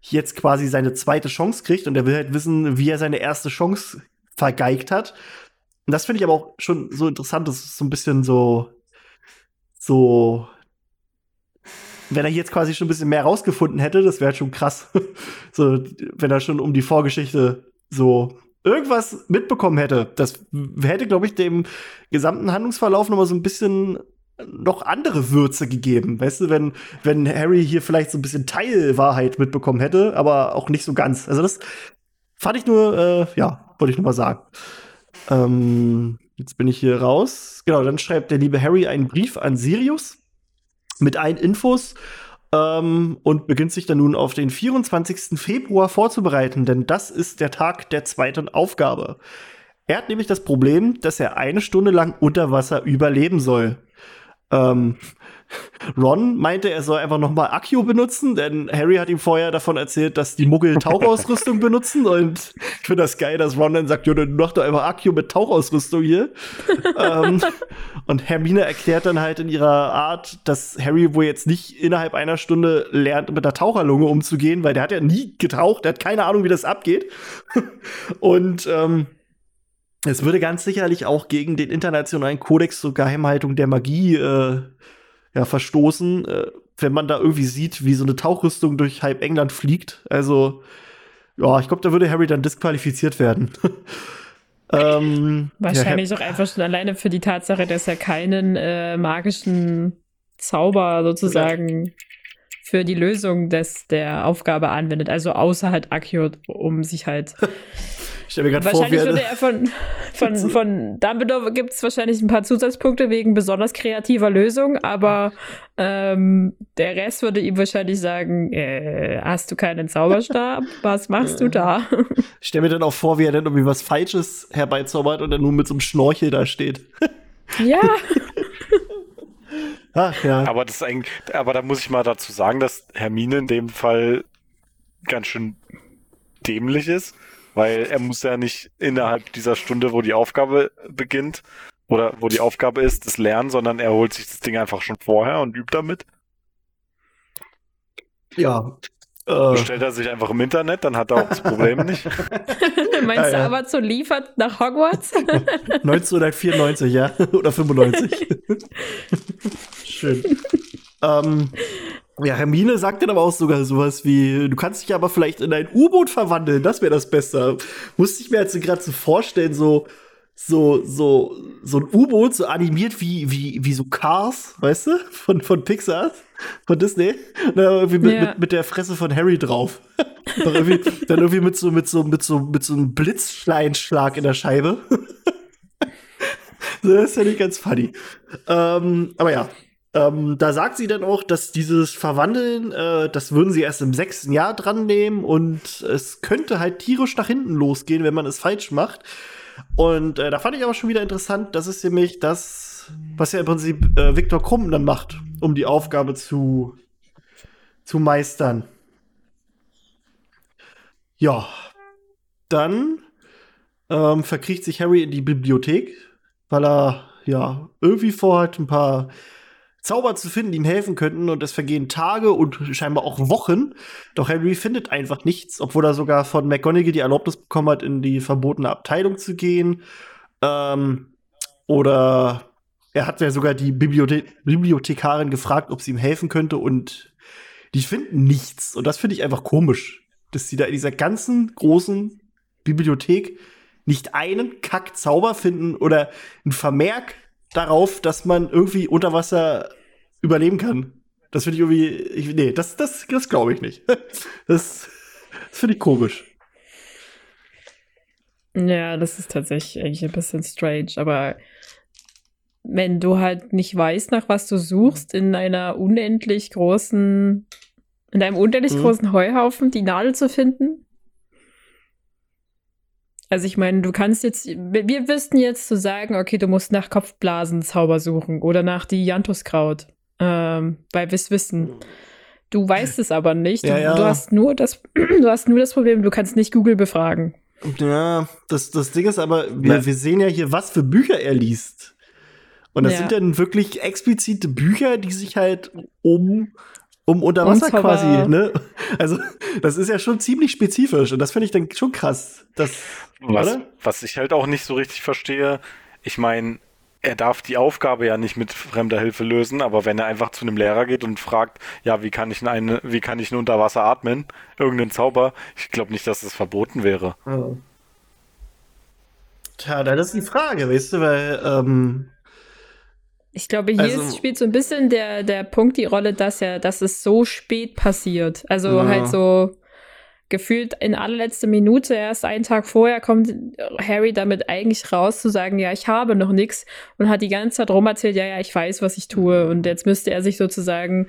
jetzt quasi seine zweite Chance kriegt und er will halt wissen, wie er seine erste Chance vergeigt hat. Und das finde ich aber auch schon so interessant, das ist so ein bisschen so so, wenn er jetzt quasi schon ein bisschen mehr rausgefunden hätte, das wäre halt schon krass. so, wenn er schon um die Vorgeschichte so irgendwas mitbekommen hätte, das hätte, glaube ich, dem gesamten Handlungsverlauf noch mal so ein bisschen noch andere Würze gegeben. Weißt du, wenn, wenn Harry hier vielleicht so ein bisschen Teilwahrheit mitbekommen hätte, aber auch nicht so ganz. Also das fand ich nur, äh, ja, wollte ich nur mal sagen. Ähm, jetzt bin ich hier raus. Genau, dann schreibt der liebe Harry einen Brief an Sirius mit allen Infos ähm, und beginnt sich dann nun auf den 24. Februar vorzubereiten, denn das ist der Tag der zweiten Aufgabe. Er hat nämlich das Problem, dass er eine Stunde lang unter Wasser überleben soll. Ähm, Ron meinte, er soll einfach nochmal Akio benutzen, denn Harry hat ihm vorher davon erzählt, dass die Muggel Tauchausrüstung benutzen und ich finde das geil, dass Ron dann sagt, ja, dann mach doch einfach Akio mit Tauchausrüstung hier. ähm, und Hermine erklärt dann halt in ihrer Art, dass Harry wohl jetzt nicht innerhalb einer Stunde lernt, mit der Taucherlunge umzugehen, weil der hat ja nie getaucht, der hat keine Ahnung, wie das abgeht. und ähm, es würde ganz sicherlich auch gegen den internationalen Kodex zur Geheimhaltung der Magie äh, ja, verstoßen, äh, wenn man da irgendwie sieht, wie so eine Tauchrüstung durch halb England fliegt. Also, ja, ich glaube, da würde Harry dann disqualifiziert werden. ähm, Wahrscheinlich ja, auch einfach schon alleine für die Tatsache, dass er keinen äh, magischen Zauber sozusagen ja. für die Lösung des, der Aufgabe anwendet. Also außer halt Accio, um sich halt Ich stelle mir gerade vor, wie würde er von, von, von Dumbledore gibt es wahrscheinlich ein paar Zusatzpunkte wegen besonders kreativer Lösung, aber ähm, der Rest würde ihm wahrscheinlich sagen, äh, hast du keinen Zauberstab? Was machst du da? Ich stelle mir dann auch vor, wie er dann irgendwie was Falsches herbeizaubert und dann nur mit so einem Schnorchel da steht. Ja. Ach ja. Aber das eigentlich, aber da muss ich mal dazu sagen, dass Hermine in dem Fall ganz schön dämlich ist weil er muss ja nicht innerhalb dieser Stunde, wo die Aufgabe beginnt, oder wo die Aufgabe ist, das lernen, sondern er holt sich das Ding einfach schon vorher und übt damit. Ja. Äh. Bestellt er sich einfach im Internet, dann hat er auch das Problem nicht. Meinst du, ja. Amazon liefert nach Hogwarts? 1994, ja. Oder 95. Schön. ähm, ja, Hermine sagt dann aber auch sogar sowas wie, du kannst dich aber vielleicht in ein U-Boot verwandeln, das wäre das Beste. Musste ich mir jetzt gerade so vorstellen, so, so, so, so ein U-Boot, so animiert wie, wie, wie so Cars, weißt du, von, von Pixar, von Disney. Und dann irgendwie mit, ja. mit, mit, der Fresse von Harry drauf. dann, irgendwie, dann irgendwie mit so, mit so, mit so, mit so einem Blitzschleinschlag in der Scheibe. das ist ja nicht ganz funny. Ähm, aber ja, ähm, da sagt sie dann auch, dass dieses Verwandeln, äh, das würden sie erst im sechsten Jahr dran nehmen und es könnte halt tierisch nach hinten losgehen, wenn man es falsch macht. Und äh, da fand ich aber schon wieder interessant, das ist nämlich das, was ja im Prinzip äh, Viktor Krumm dann macht, um die Aufgabe zu, zu meistern. Ja, dann ähm, verkriecht sich Harry in die Bibliothek, weil er ja irgendwie vorhat, ein paar Zauber zu finden, die ihm helfen könnten. Und es vergehen Tage und scheinbar auch Wochen. Doch Harry findet einfach nichts, obwohl er sogar von McGonagall die Erlaubnis bekommen hat, in die verbotene Abteilung zu gehen. Ähm, oder er hat ja sogar die Bibliothe Bibliothekarin gefragt, ob sie ihm helfen könnte. Und die finden nichts. Und das finde ich einfach komisch, dass sie da in dieser ganzen großen Bibliothek nicht einen Kack-Zauber finden oder ein Vermerk darauf, dass man irgendwie unter Wasser überleben kann. Das finde ich irgendwie, ich, nee, das, das, das glaube ich nicht. Das, das finde ich komisch. Ja, das ist tatsächlich eigentlich ein bisschen strange, aber wenn du halt nicht weißt, nach was du suchst, in einer unendlich großen, in einem unendlich mhm. großen Heuhaufen die Nadel zu finden, also ich meine, du kannst jetzt, wir wüssten jetzt zu sagen, okay, du musst nach Kopfblasenzauber suchen oder nach die Jantuskraut, ähm, weil wir es wissen. Du weißt es aber nicht. Ja, ja. Du, hast nur das, du hast nur das Problem, du kannst nicht Google befragen. Ja, das, das Ding ist aber, wir, wir sehen ja hier, was für Bücher er liest. Und das ja. sind dann wirklich explizite Bücher, die sich halt um um unter Wasser quasi, ne? Also, das ist ja schon ziemlich spezifisch und das finde ich dann schon krass. Das, was, was ich halt auch nicht so richtig verstehe, ich meine, er darf die Aufgabe ja nicht mit fremder Hilfe lösen, aber wenn er einfach zu einem Lehrer geht und fragt, ja, wie kann ich eine, wie kann ich nur unter Wasser atmen, irgendeinen Zauber, ich glaube nicht, dass das verboten wäre. Oh. Tja, das ist die Frage, weißt du, weil ähm, Ich glaube, hier Also- ist, spielt so ein bisschen der, der Punkt die Rolle, dass ja, dass es so spät passiert. Also Ja. halt so gefühlt in allerletzter Minute, erst einen Tag vorher, kommt Harry damit eigentlich raus, zu sagen, ja, ich habe noch nichts und hat die ganze Zeit rumerzählt, ja, ja, ich weiß, was ich tue. Und jetzt müsste er sich sozusagen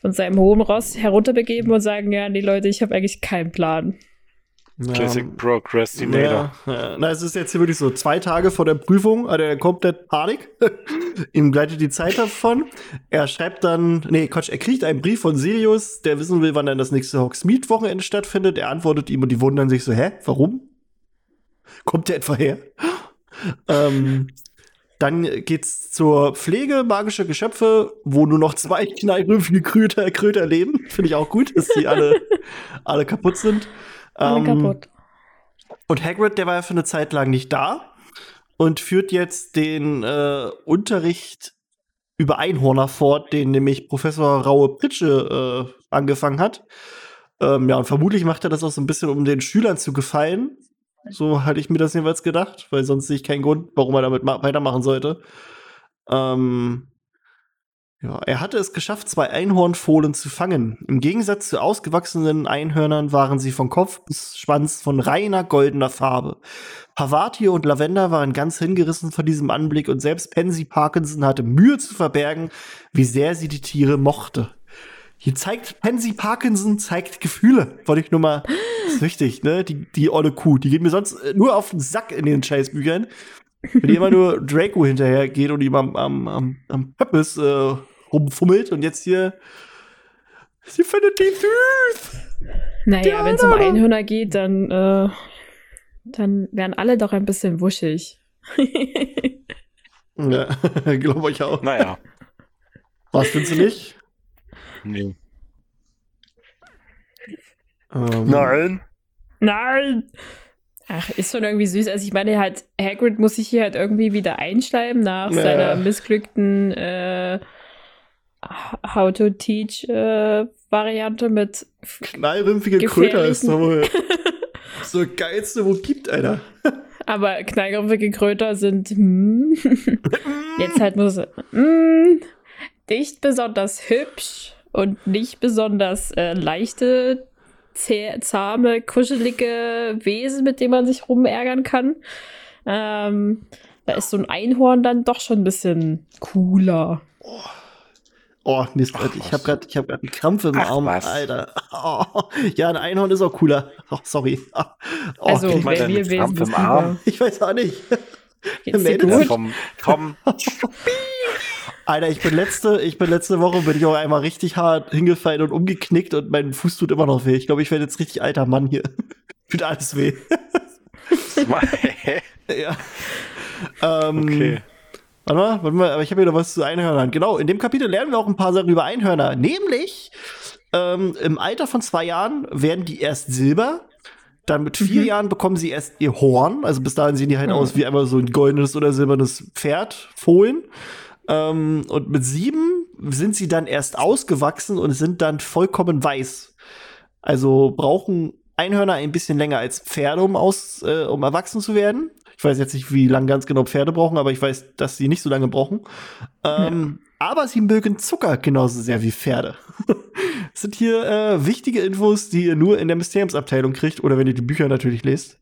von seinem hohen Ross herunterbegeben und sagen, ja, nee, Leute, ich habe eigentlich keinen Plan. Classic Ja, Procrastinator. Ja, ja. Na, es ist jetzt hier wirklich so zwei Tage vor der Prüfung, hat er komplett Panik. Ihm gleitet die Zeit davon. Er schreibt dann, nee, Quatsch, er kriegt einen Brief von Sirius, der wissen will, wann dann das nächste Hogsmeade-Wochenende stattfindet. Er antwortet ihm und die wundern sich so, hä, warum? Kommt der etwa her? ähm, dann geht's zur Pflege magischer Geschöpfe, wo nur noch zwei knallrümpfige Kröter, Kröter leben. Finde ich auch gut, dass die alle, alle kaputt sind. Alle Ähm, kaputt. und Hagrid, der war ja für eine Zeit lang nicht da und führt jetzt den äh, Unterricht über Einhorner fort, den nämlich Professor Raue Pritsche äh, angefangen hat. Ähm, ja, und vermutlich macht er das auch so ein bisschen, um den Schülern zu gefallen. So hatte ich mir das jedenfalls gedacht, weil sonst sehe ich keinen Grund, warum er damit ma- weitermachen sollte. Ähm, ja, er hatte es geschafft, zwei Einhornfohlen zu fangen. Im Gegensatz zu ausgewachsenen Einhörnern waren sie von Kopf bis Schwanz von reiner goldener Farbe. Pavati und Lavender waren ganz hingerissen von diesem Anblick und selbst Pansy Parkinson hatte Mühe zu verbergen, wie sehr sie die Tiere mochte. Hier zeigt Pansy Parkinson zeigt Gefühle. Wollte ich nur mal, ist wichtig, ne? Die, die olle Kuh, die geht mir sonst äh, nur auf den Sack in den Scheißbüchern. Wenn die immer nur Draco hinterher geht und ihm am, am, am, am Pöppes äh, rumfummelt und jetzt hier. Sie findet die süß! Naja, wenn es um. Einhörner geht, dann, äh, dann werden alle doch ein bisschen wuschig. Ja, glaube ich auch. Naja. Was findest du nicht? Nee. Ähm, Nein. Nein! Ach, ist schon irgendwie süß. Also ich meine halt, Hagrid muss sich hier halt irgendwie wieder einschreiben nach Ja. seiner missglückten äh, How to Teach äh, Variante mit Knallrümpfige Kröter ist doch wohl so geilste, wo gibt, Alter. Aber knallgriffige Kröter sind hm, jetzt halt muss hm, nicht besonders hübsch und nicht besonders äh, leichte, zäh, zahme, kuschelige Wesen, mit denen man sich rumärgern kann. Ähm, da ist so ein Einhorn dann doch schon ein bisschen cooler. Oh, Mist, Ach, ich habe gerade hab grad einen Krampf im Ach, Arm, was. Alter. Oh, ja, ein Einhorn ist auch cooler. Oh, sorry. Oh, also, deinen wir Wesen Krampf im Arm. ich weiß auch nicht. Geht's dir meldet Ja, gut? vom, vom, Alter, ich bin letzte, ich bin letzte Woche bin ich auch einmal richtig hart hingefallen und umgeknickt und mein Fuß tut immer noch weh. Ich glaube, ich werde jetzt richtig alter Mann hier. Tut alles weh. ja. Ähm, okay. Warte mal, warte mal, aber ich habe hier noch was zu Einhörnern. Genau, in dem Kapitel lernen wir auch ein paar Sachen über Einhörner. Nämlich, ähm, im Alter von zwei Jahren werden die erst silber. Dann mit vier Mhm. Jahren bekommen sie erst ihr Horn. Also bis dahin sehen die halt Mhm. aus wie einmal so ein goldenes oder silbernes Pferd, Fohlen. Ähm, und mit sieben sind sie dann erst ausgewachsen und sind dann vollkommen weiß. Also brauchen Einhörner ein bisschen länger als Pferde, um, aus, äh, um erwachsen zu werden. Ich weiß jetzt nicht, wie lange ganz genau Pferde brauchen, aber ich weiß, dass sie nicht so lange brauchen. Ähm, Aber sie mögen Zucker genauso sehr wie Pferde. das sind hier äh, wichtige Infos, die ihr nur in der Mysteriumsabteilung kriegt oder wenn ihr die Bücher natürlich lest.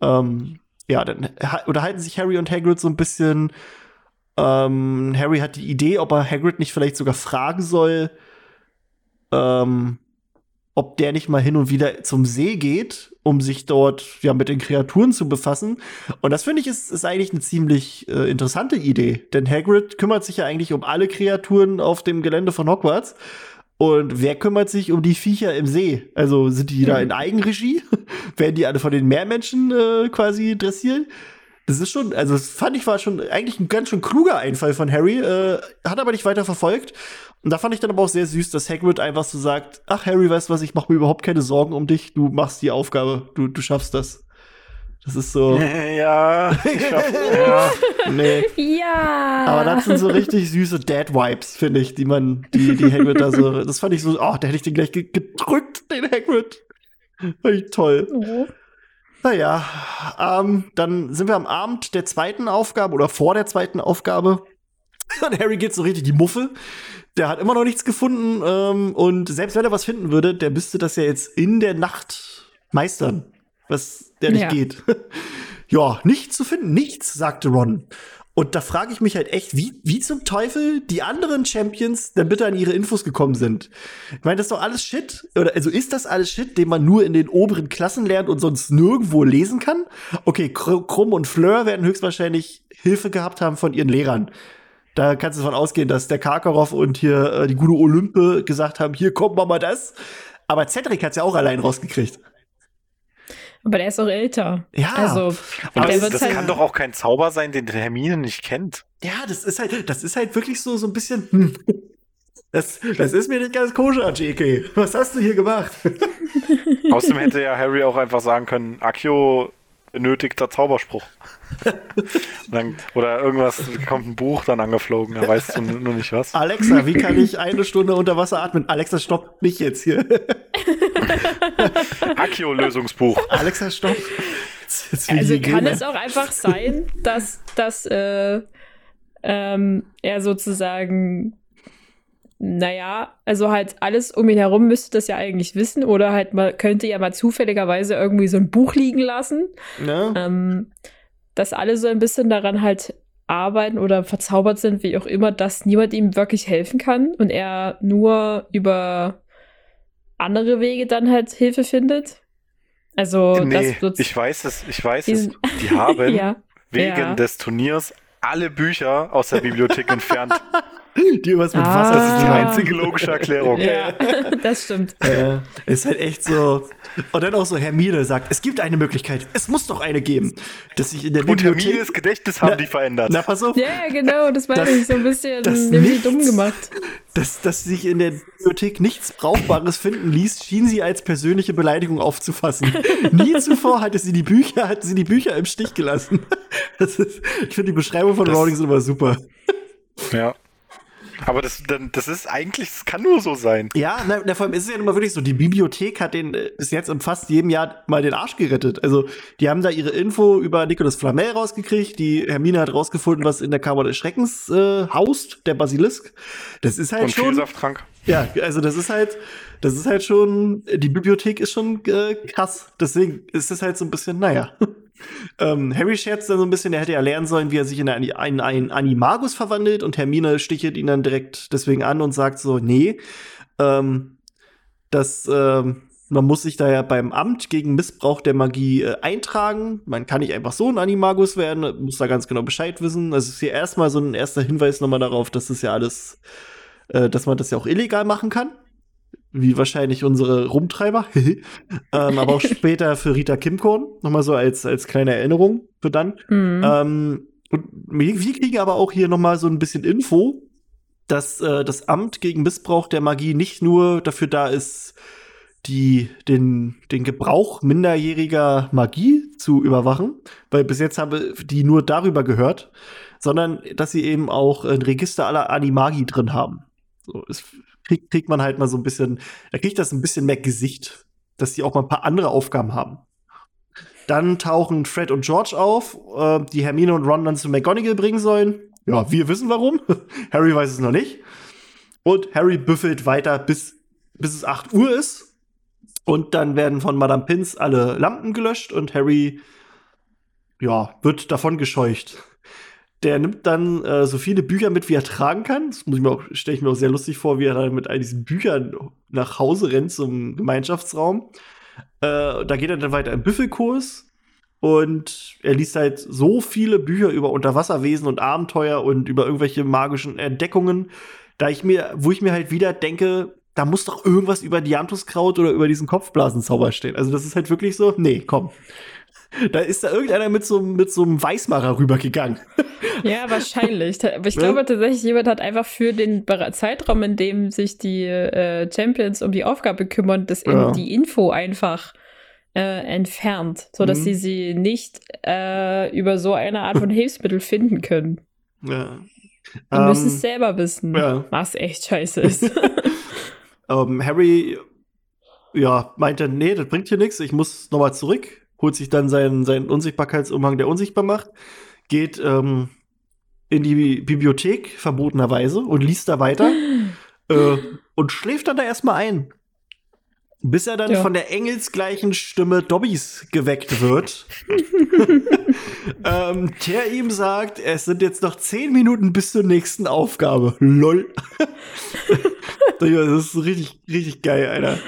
Ähm, ja, dann ha- unterhalten sich Harry und Hagrid so ein bisschen. Ähm, Harry hat die Idee, ob er Hagrid nicht vielleicht sogar fragen soll, ähm, ob der nicht mal hin und wieder zum See geht, um sich dort ja mit den Kreaturen zu befassen. Und das finde ich ist, ist eigentlich eine ziemlich äh, interessante Idee, denn Hagrid kümmert sich ja eigentlich um alle Kreaturen auf dem Gelände von Hogwarts. Und wer kümmert sich um die Viecher im See? Also sind die da Hm. in Eigenregie? Werden die alle von den Meermenschen äh, quasi dressiert? Das ist schon, also das fand ich war schon eigentlich ein ganz schön kluger Einfall von Harry, äh, hat aber nicht weiter verfolgt. Und da fand ich dann aber auch sehr süß, dass Hagrid einfach so sagt, ach Harry, weißt du was, ich mache mir überhaupt keine Sorgen um dich, du machst die Aufgabe, du, du schaffst das. Das ist so, ja, ich schaff, ja. nee. Ja. Aber das sind so richtig süße Dad-Vibes, finde ich, die man, die, die Hagrid da so, das fand ich so, oh, da hätte ich den gleich ge gedrückt, den Hagrid. Fand ich toll. Oh. Naja, ähm, dann sind wir am Abend der zweiten Aufgabe oder vor der zweiten Aufgabe. Und Harry geht so richtig die Muffe. Der hat immer noch nichts gefunden. Ähm, und selbst wenn er was finden würde, der müsste das ja jetzt in der Nacht meistern. Was der nicht Ja. geht. ja, nichts zu finden. Nichts, sagte Ron. Und da frage ich mich halt echt, wie, wie zum Teufel die anderen Champions denn bitte an ihre Infos gekommen sind. Ich meine, das ist doch alles Shit. Oder also ist das alles Shit, den man nur in den oberen Klassen lernt und sonst nirgendwo lesen kann? Okay, Kr Krumm und Fleur werden höchstwahrscheinlich Hilfe gehabt haben von ihren Lehrern. Da kannst du davon ausgehen, dass der Karkaroff und hier äh, die gute Olympe gesagt haben, hier kommt mal mal das. Aber Cedric hat's ja auch allein rausgekriegt. Aber der ist auch älter. Ja. Also, der das, das halt. kann doch auch kein Zauber sein, den Hermine nicht kennt. Ja, das ist halt, das ist halt wirklich so, so ein bisschen, hm. Das, das ist mir nicht ganz koscher, JK. Was hast du hier gemacht? Außerdem hätte ja Harry auch einfach sagen können, Akio benötigter Zauberspruch. Dann, oder irgendwas, kommt ein Buch dann angeflogen, er weiß nur nur nicht was. Alexa, wie kann ich eine Stunde unter Wasser atmen? Alexa, stopp mich jetzt hier. Akio-Lösungsbuch. Alexa, stopp. Jetzt- jetzt will Also kann gehen. es auch einfach sein, dass, dass äh, ähm, er sozusagen, naja, also halt alles um ihn herum müsste das ja eigentlich wissen oder halt mal könnte ja mal zufälligerweise irgendwie so ein Buch liegen lassen, Ne? ähm, dass alle so ein bisschen daran halt arbeiten oder verzaubert sind, wie auch immer, dass niemand ihm wirklich helfen kann und er nur über andere Wege dann halt Hilfe findet. Also nee, ich weiß es, ich weiß es. Die haben ja. wegen ja. des Turniers alle Bücher aus der Bibliothek entfernt. Die irgendwas mit Ah. Wasser Das ist die einzige logische Erklärung. Ja, das stimmt. Äh, ist halt echt so. Und dann auch so Hermine sagt, es gibt eine Möglichkeit. Es muss doch eine geben. Dass sich in der Und Bibliothek. Hermines Gedächtnis haben Na- die verändert. Na, pass auf. Ja, genau, das war Das- ich so ein bisschen das nichts- dumm gemacht. Dass, dass sich in der Bibliothek nichts Brauchbares finden ließ, schien sie als persönliche Beleidigung aufzufassen. Nie zuvor hatte sie die Bücher, hatte sie die Bücher im Stich gelassen. Das ist, ich finde die Beschreibung von Das- Rowling immer super. Ja. Aber das, das ist eigentlich, das kann nur so sein. Ja, na, na, vor allem ist es ja nun mal wirklich so, die Bibliothek hat den äh, bis jetzt in fast jedem Jahr mal den Arsch gerettet. Also, die haben da ihre Info über Nicolas Flamel rausgekriegt, die Hermine hat rausgefunden, was in der Kammer des Schreckens äh, haust, der Basilisk. Das ist halt Und schon. Vielsafttrank. Ja, also das ist halt, das ist halt schon, die Bibliothek ist schon äh, krass. Deswegen ist es halt so ein bisschen, naja. Ähm, Harry scherzt dann so ein bisschen, er hätte ja lernen sollen, wie er sich in einen, in einen Animagus verwandelt und Hermine stichelt ihn dann direkt deswegen an und sagt so, nee, ähm, das, ähm, man muss sich da ja beim Amt gegen Missbrauch der Magie äh, eintragen. Man kann nicht einfach so ein Animagus werden, muss da ganz genau Bescheid wissen. Also ist hier erstmal so ein erster Hinweis nochmal darauf, dass das ja alles äh, dass man das ja auch illegal machen kann. Wie wahrscheinlich unsere Rumtreiber. ähm, aber auch später für Rita Kimkorn. Nochmal so als, als kleine Erinnerung für dann. Mhm. Ähm, und wir wir kriegen aber auch hier nochmal so ein bisschen Info, dass äh, das Amt gegen Missbrauch der Magie nicht nur dafür da ist, die, den, den Gebrauch minderjähriger Magie zu überwachen, weil bis jetzt habe die nur darüber gehört, sondern dass sie eben auch ein Register aller Animagi drin haben. So, es kriegt, kriegt man halt mal so ein bisschen, da kriegt das ein bisschen mehr Gesicht, dass die auch mal ein paar andere Aufgaben haben. Dann tauchen Fred und George auf, äh, die Hermine und Ron dann zu McGonagall bringen sollen. Ja, wir wissen warum. Harry weiß es noch nicht. Und Harry büffelt weiter, bis, bis es 8 Uhr ist. Und dann werden von Madame Pins alle Lampen gelöscht und Harry, ja, wird davon gescheucht. Der nimmt dann äh, so viele Bücher mit, wie er tragen kann. Das muss ich mir auch, stelle ich mir auch sehr lustig vor, wie er dann mit all diesen Büchern nach Hause rennt zum Gemeinschaftsraum. Äh, da geht er dann weiter im Büffelkurs und er liest halt so viele Bücher über Unterwasserwesen und Abenteuer und über irgendwelche magischen Entdeckungen, da ich mir, wo ich mir halt wieder denke, da muss doch irgendwas über Dianthuskraut oder über diesen Kopfblasenzauber stehen. Also das ist halt wirklich so, nee, komm. Da ist da irgendeiner mit so, mit so einem Weißmacher rübergegangen. Ja, wahrscheinlich. Aber ich Ne? glaube tatsächlich, jemand hat einfach für den Zeitraum, in dem sich die äh, Champions um die Aufgabe kümmern, das in Ja. die Info einfach äh, entfernt, sodass Mhm. sie sie nicht äh, über so eine Art von Hilfsmittel finden können. Ja. Die müssen es selber wissen, ja. was echt scheiße ist. ähm, Harry, ja, meinte, nee, das bringt hier nichts, ich muss nochmal zurück, holt sich dann seinen, seinen Unsichtbarkeitsumhang, der unsichtbar macht, geht ähm, in die Bibliothek, verbotenerweise, und liest da weiter äh, und schläft dann da erstmal ein. Bis er dann Ja. von der engelsgleichen Stimme Dobbys geweckt wird. ähm, der ihm sagt, es sind jetzt noch zehn Minuten bis zur nächsten Aufgabe. Lol. das ist richtig, richtig geil, Alter.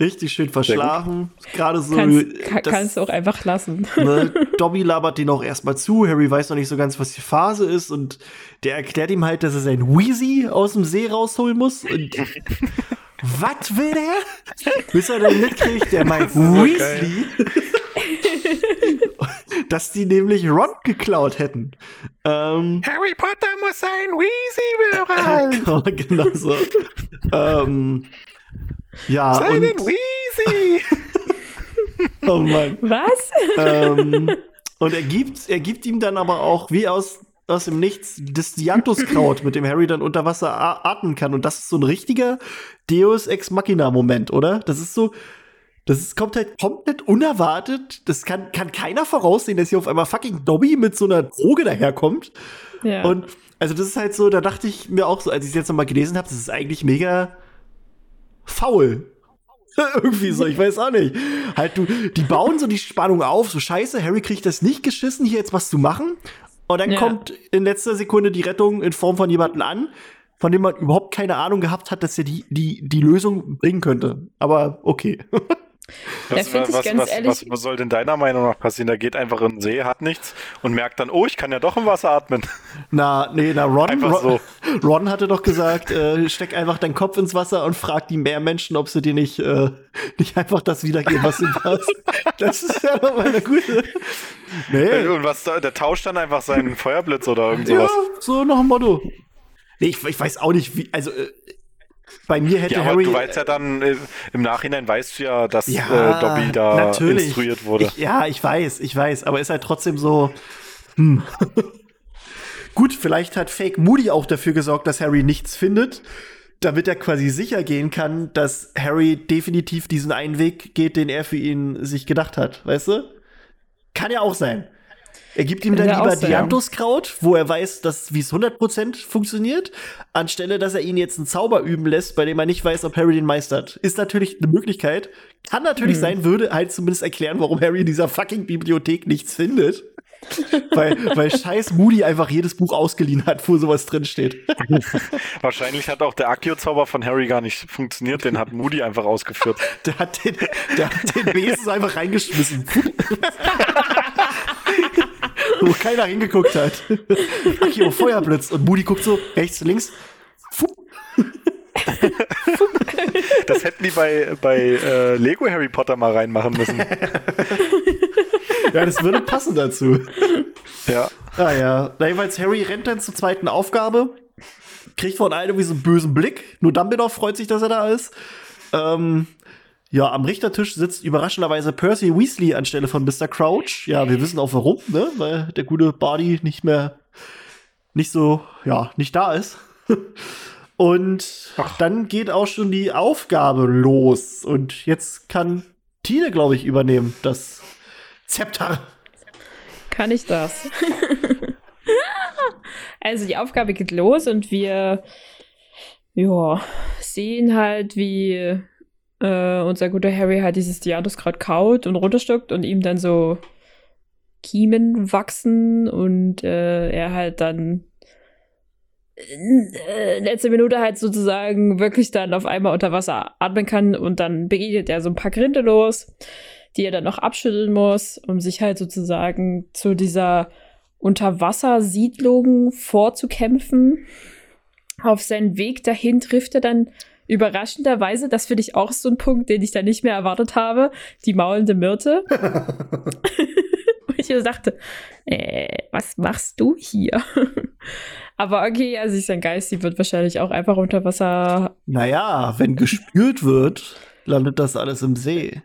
Richtig schön verschlafen. Gerade so. kannst, ka das- kannst du auch einfach lassen. ne, Dobby labert den auch erstmal zu. Harry weiß noch nicht so ganz, was die Phase ist. Und der erklärt ihm halt, dass er sein Wheezy aus dem See rausholen muss. Und was will der? Bis er dann mitkriegt, der meint so Weasley. dass die nämlich Ron geklaut hätten. Ähm, Harry Potter muss sein Weezy bewahren. genau so. ähm, ja, Seinen und, Weezy. oh Mann. Was? ähm, und er gibt, er gibt ihm dann aber auch wie aus, aus dem Nichts das Dianthuskraut, mit dem Harry dann unter Wasser atmen kann. Und das ist so ein richtiger Deus Ex Machina-Moment, oder? Das ist so. Das ist, kommt halt komplett unerwartet. Das kann, kann keiner voraussehen, dass hier auf einmal fucking Dobby mit so einer Droge daherkommt. Ja. Und also das ist halt so, da dachte ich mir auch so, als ich es jetzt nochmal gelesen habe, das ist eigentlich mega faul. Irgendwie so, ich weiß auch nicht. Halt, du, die bauen so die Spannung auf, so scheiße, Harry kriegt das nicht geschissen, hier jetzt was zu machen. Und dann Ja. kommt in letzter Sekunde die Rettung in Form von jemandem an, von dem man überhaupt keine Ahnung gehabt hat, dass er die, die, die Lösung bringen könnte. Aber okay. Was, was, ganz was, ehrlich- was, soll denn deiner Meinung nach passieren? Der geht einfach in den See, hat nichts und merkt dann, oh, ich kann ja doch im Wasser atmen. Na, nee, na, Ron, Ron, Ron hatte doch gesagt, äh, steck einfach deinen Kopf ins Wasser und frag die Meermenschen, ob sie dir nicht, äh, nicht einfach das wiedergeben, was du hast. Das ist ja doch mal eine gute. Nee, Und was da, der tauscht dann einfach seinen Feuerblitz oder irgend ja, sowas. so nach dem Motto. Nee, ich, ich weiß auch nicht, wie, also äh, bei mir hätte Ja, aber Harry. du weißt ja dann, äh, im Nachhinein weißt du ja, dass Ja, äh, Dobby da natürlich. instruiert wurde. Ich, ja, ich weiß, ich weiß, aber ist halt trotzdem so. Hm. Gut, vielleicht hat Fake Moody auch dafür gesorgt, dass Harry nichts findet, damit er quasi sicher gehen kann, dass Harry definitiv diesen einen Weg geht, den er für ihn sich gedacht hat, weißt du? Kann ja auch sein. Er gibt ihm dann lieber. Dianthuskraut, wo er weiß, dass wie es 100% funktioniert, anstelle dass er ihn jetzt einen Zauber üben lässt, bei dem er nicht weiß, ob Harry den meistert. Ist natürlich eine Möglichkeit. Kann natürlich Mhm. sein, würde halt zumindest erklären, warum Harry in dieser fucking Bibliothek nichts findet. weil, weil scheiß Moody einfach jedes Buch ausgeliehen hat, wo sowas drin steht. Wahrscheinlich hat auch der Akio-Zauber von Harry gar nicht funktioniert, den hat Moody einfach ausgeführt. Der hat den, der hat den Besen einfach reingeschmissen. Wo keiner hingeguckt hat. Akio, Feuerblitz. Und Moody guckt so rechts, links. Fupp. Das hätten die bei, bei äh, Lego Harry Potter mal reinmachen müssen. Ja, das würde passen dazu. Ja. Ah ja. Na, jedenfalls Harry rennt dann zur zweiten Aufgabe, kriegt von allen irgendwie so einen bösen Blick. Nur Dumbledore freut sich, dass er da ist. Ähm, ja, am Richtertisch sitzt überraschenderweise Percy Weasley anstelle von Mr. Crouch. Ja, wir wissen auch warum, ne? Weil der gute Barty nicht mehr, nicht so, ja, nicht da ist. Und dann geht auch schon die Aufgabe los. Und jetzt kann Tine, glaube ich, übernehmen, das Zepter. Kann ich das? also die Aufgabe geht los und wir ja, sehen halt, wie äh, unser guter Harry halt dieses Diatus gerade kaut und runterstockt und ihm dann so Kiemen wachsen und äh, er halt dann äh, letzte Minute halt sozusagen wirklich dann auf einmal unter Wasser atmen kann und dann begegnet er so ein paar Grinde los, die er dann noch abschütteln muss, um sich halt sozusagen zu dieser Unterwassersiedlung vorzukämpfen. Auf seinen Weg dahin trifft er dann überraschenderweise, das finde ich auch so ein Punkt, den ich da nicht mehr erwartet habe, die maulende Myrte. Und ich mir dachte, äh, was machst du hier? Aber okay, also ich sein Geist, die wird wahrscheinlich auch einfach unter Wasser. Naja, wenn gespült wird, landet das alles im See.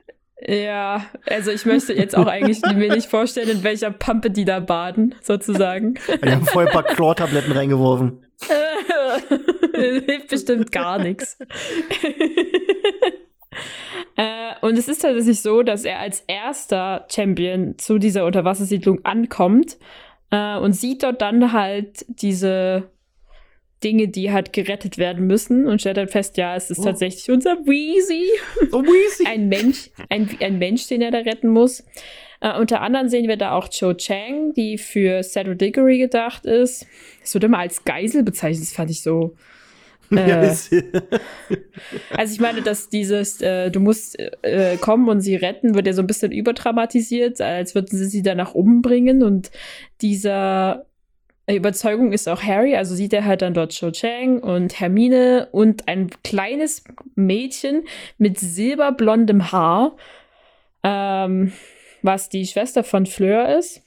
Ja, also ich möchte jetzt auch eigentlich mir nicht vorstellen, in welcher Pampe die da baden, sozusagen. Die haben vorher ein paar Chlortabletten reingeworfen. Hilft bestimmt gar nichts. Äh, und es ist tatsächlich so, dass er als erster Champion zu dieser Unterwassersiedlung ankommt. Äh, äh, und sieht dort dann halt diese Dinge, die halt gerettet werden müssen und stellt dann fest, ja, es ist oh. tatsächlich unser Weezy. Oh, Weezy. ein Mensch, ein, ein Mensch, den er da retten muss. Uh, unter anderem sehen wir da auch Cho Chang, die für Cedric Diggory gedacht ist. Es wird immer als Geisel bezeichnet, das fand ich so. Äh, also ich meine, dass dieses, äh, du musst äh, kommen und sie retten, wird ja so ein bisschen überdramatisiert, als würden sie sie danach umbringen. Und dieser Überzeugung ist auch Harry, also sieht er halt dann dort Cho Chang und Hermine und ein kleines Mädchen mit silberblondem Haar, ähm, was die Schwester von Fleur ist,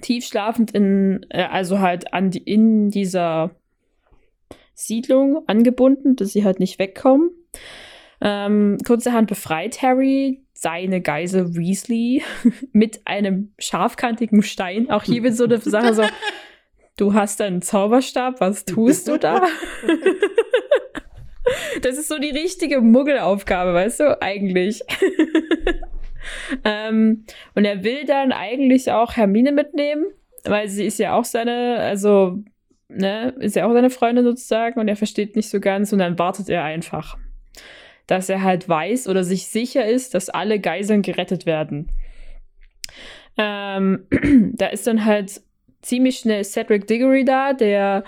tiefschlafend in, äh, also halt an die, in dieser Siedlung angebunden, dass sie halt nicht wegkommen. Ähm, kurzerhand befreit Harry seine Geisel Weasley mit einem scharfkantigen Stein. Auch hier wird so eine Sache so, du hast einen Zauberstab, was tust du da? das ist so die richtige Muggelaufgabe, weißt du, eigentlich. Ähm, und er will dann eigentlich auch Hermine mitnehmen, weil sie ist ja auch seine, also, ne, ist ja auch seine Freundin sozusagen und er versteht nicht so ganz und dann wartet er einfach. Dass er halt weiß oder sich sicher ist, dass alle Geiseln gerettet werden. Ähm, da ist dann halt ziemlich schnell Cedric Diggory da, der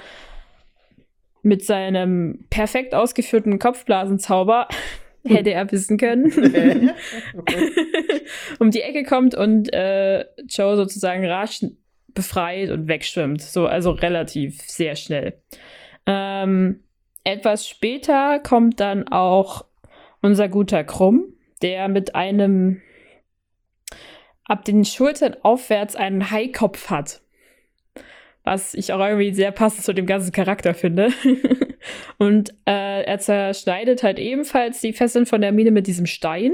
mit seinem perfekt ausgeführten Kopfblasenzauber hätte er wissen können, um die Ecke kommt und äh, Joe sozusagen rasch befreit und wegschwimmt. So, also relativ sehr schnell. Ähm, etwas später kommt dann auch unser guter Krumm, der mit einem ab den Schultern aufwärts einen Haikopf hat was ich auch irgendwie sehr passend zu dem ganzen Charakter finde. und äh, er zerschneidet halt ebenfalls die Fesseln von der Mine mit diesem Stein.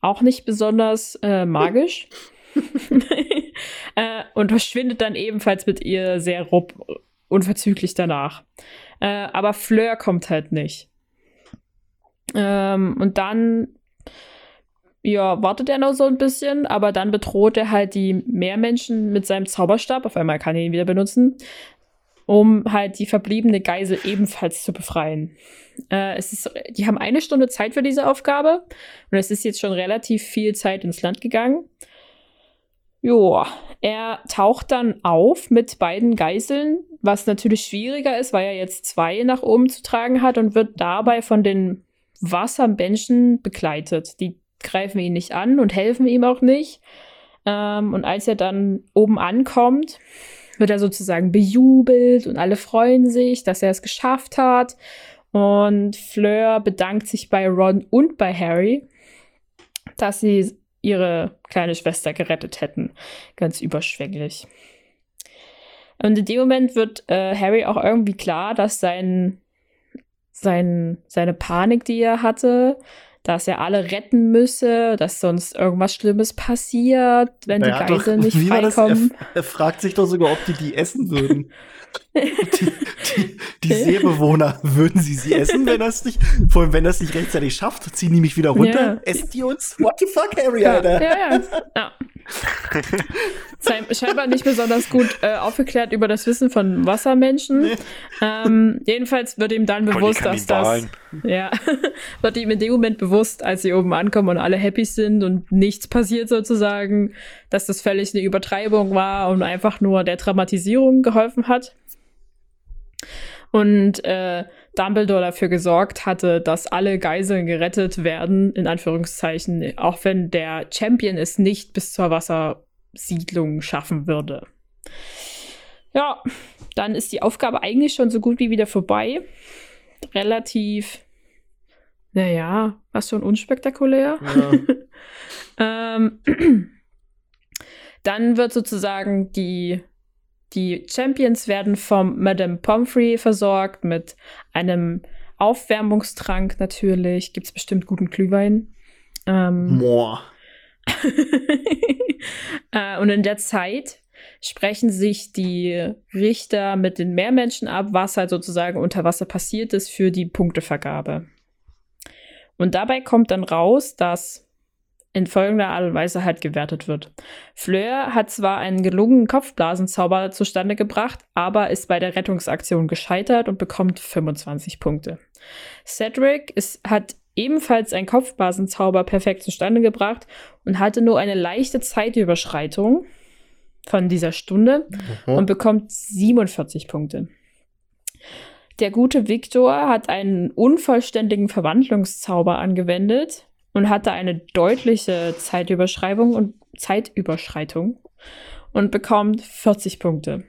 Auch nicht besonders äh, magisch. äh, und verschwindet dann ebenfalls mit ihr sehr rupp, unverzüglich danach. Äh, aber Fleur kommt halt nicht. Ähm, und dann ja, wartet er noch so ein bisschen, aber dann bedroht er halt die Meermenschen mit seinem Zauberstab. Auf einmal kann er ihn wieder benutzen, um halt die verbliebene Geisel ebenfalls zu befreien. Äh, es ist, die haben eine Stunde Zeit für diese Aufgabe und es ist jetzt schon relativ viel Zeit ins Land gegangen. Joa, er taucht dann auf mit beiden Geiseln, was natürlich schwieriger ist, weil er jetzt zwei nach oben zu tragen hat und wird dabei von den Wassermenschen begleitet, die greifen ihn nicht an und helfen ihm auch nicht. Ähm, und als er dann oben ankommt, wird er sozusagen bejubelt und alle freuen sich, dass er es geschafft hat. Und Fleur bedankt sich bei Ron und bei Harry, dass sie ihre kleine Schwester gerettet hätten. Ganz überschwänglich. Und in dem Moment wird äh, Harry auch irgendwie klar, dass sein, sein, seine Panik, die er hatte, dass er alle retten müsse, dass sonst irgendwas Schlimmes passiert, wenn naja, die Geiseln nicht freikommen. Er, er, fragt sich doch sogar, ob die die essen würden. die, die, die Seebewohner, würden sie sie essen, wenn das nicht, vor allem wenn das nicht rechtzeitig schafft, ziehen die mich wieder runter, ja. essen die uns? What the fuck, Harry, ja, Alter? Ja, ja. ja. Scheinbar nicht besonders gut äh, aufgeklärt über das Wissen von Wassermenschen. Nee. Ähm, jedenfalls wird ihm dann bewusst, dass das. Ja, wird ihm in dem Moment bewusst, als sie oben ankommen und alle happy sind und nichts passiert sozusagen, dass das völlig eine Übertreibung war und einfach nur der Dramatisierung geholfen hat. Und äh, Dumbledore dafür gesorgt hatte, dass alle Geiseln gerettet werden, in Anführungszeichen, auch wenn der Champion es nicht bis zur Wassersiedlung schaffen würde. Ja, dann ist die Aufgabe eigentlich schon so gut wie wieder vorbei. Relativ, naja, was schon unspektakulär. Ja. ähm, dann wird sozusagen die die Champions werden vom Madame Pomfrey versorgt mit einem Aufwärmungstrank natürlich. Gibt es bestimmt guten Glühwein. Ähm, Moor. äh, und in der Zeit sprechen sich die Richter mit den Meermenschen ab, was halt sozusagen unter Wasser passiert ist für die Punktevergabe. Und dabei kommt dann raus, dass in folgender Art und Weise halt gewertet wird. Fleur hat zwar einen gelungenen Kopfblasenzauber zustande gebracht, aber ist bei der Rettungsaktion gescheitert und bekommt 25 Punkte. Cedric ist, hat ebenfalls einen Kopfblasenzauber perfekt zustande gebracht und hatte nur eine leichte Zeitüberschreitung von dieser Stunde Mhm. und bekommt 47 Punkte. Der gute Victor hat einen unvollständigen Verwandlungszauber angewendet und hatte eine deutliche Zeitüberschreibung und Zeitüberschreitung und bekommt 40 Punkte.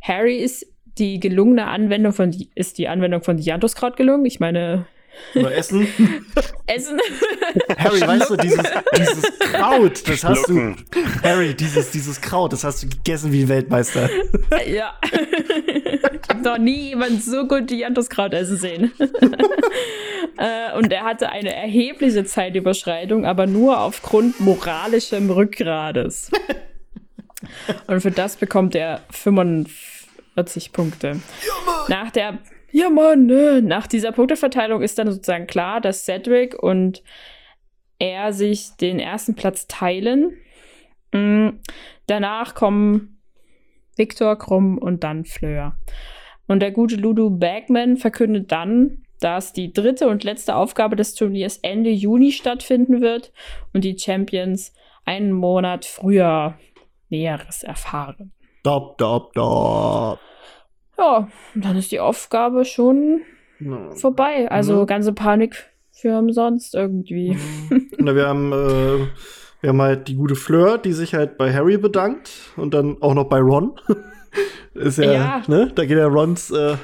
Harry ist die gelungene Anwendung von ist die Anwendung von Dianthuskraut gelungen. Ich meine Oder Essen. Essen. Harry, weißt du, dieses, dieses Kraut, das hast du. Harry, dieses, dieses Kraut, das hast du gegessen wie ein Weltmeister. ja. ich habe noch nie jemand so gut Dianthuskraut essen sehen. äh, und er hatte eine erhebliche Zeitüberschreitung, aber nur aufgrund moralischem Rückgrades. Und für das bekommt er 45 Punkte. Nach der ja, Mann, ne? Nach dieser Punkteverteilung ist dann sozusagen klar, dass Cedric und er sich den ersten Platz teilen. Mm, Danach kommen Victor, Krumm und dann Fleur. Und der gute Ludo Bagman verkündet dann, dass die dritte und letzte Aufgabe des Turniers Ende Juni stattfinden wird und die Champions einen Monat früher Näheres erfahren. Dop, dop, dop. Ja, dann ist die Aufgabe schon vorbei. Also Mhm. ganze Panik für umsonst irgendwie. Na, wir haben, äh, wir haben halt die gute Fleur, die sich halt bei Harry bedankt und dann auch noch bei Ron. Ist ja, Ja. ne? Da geht ja Rons, äh,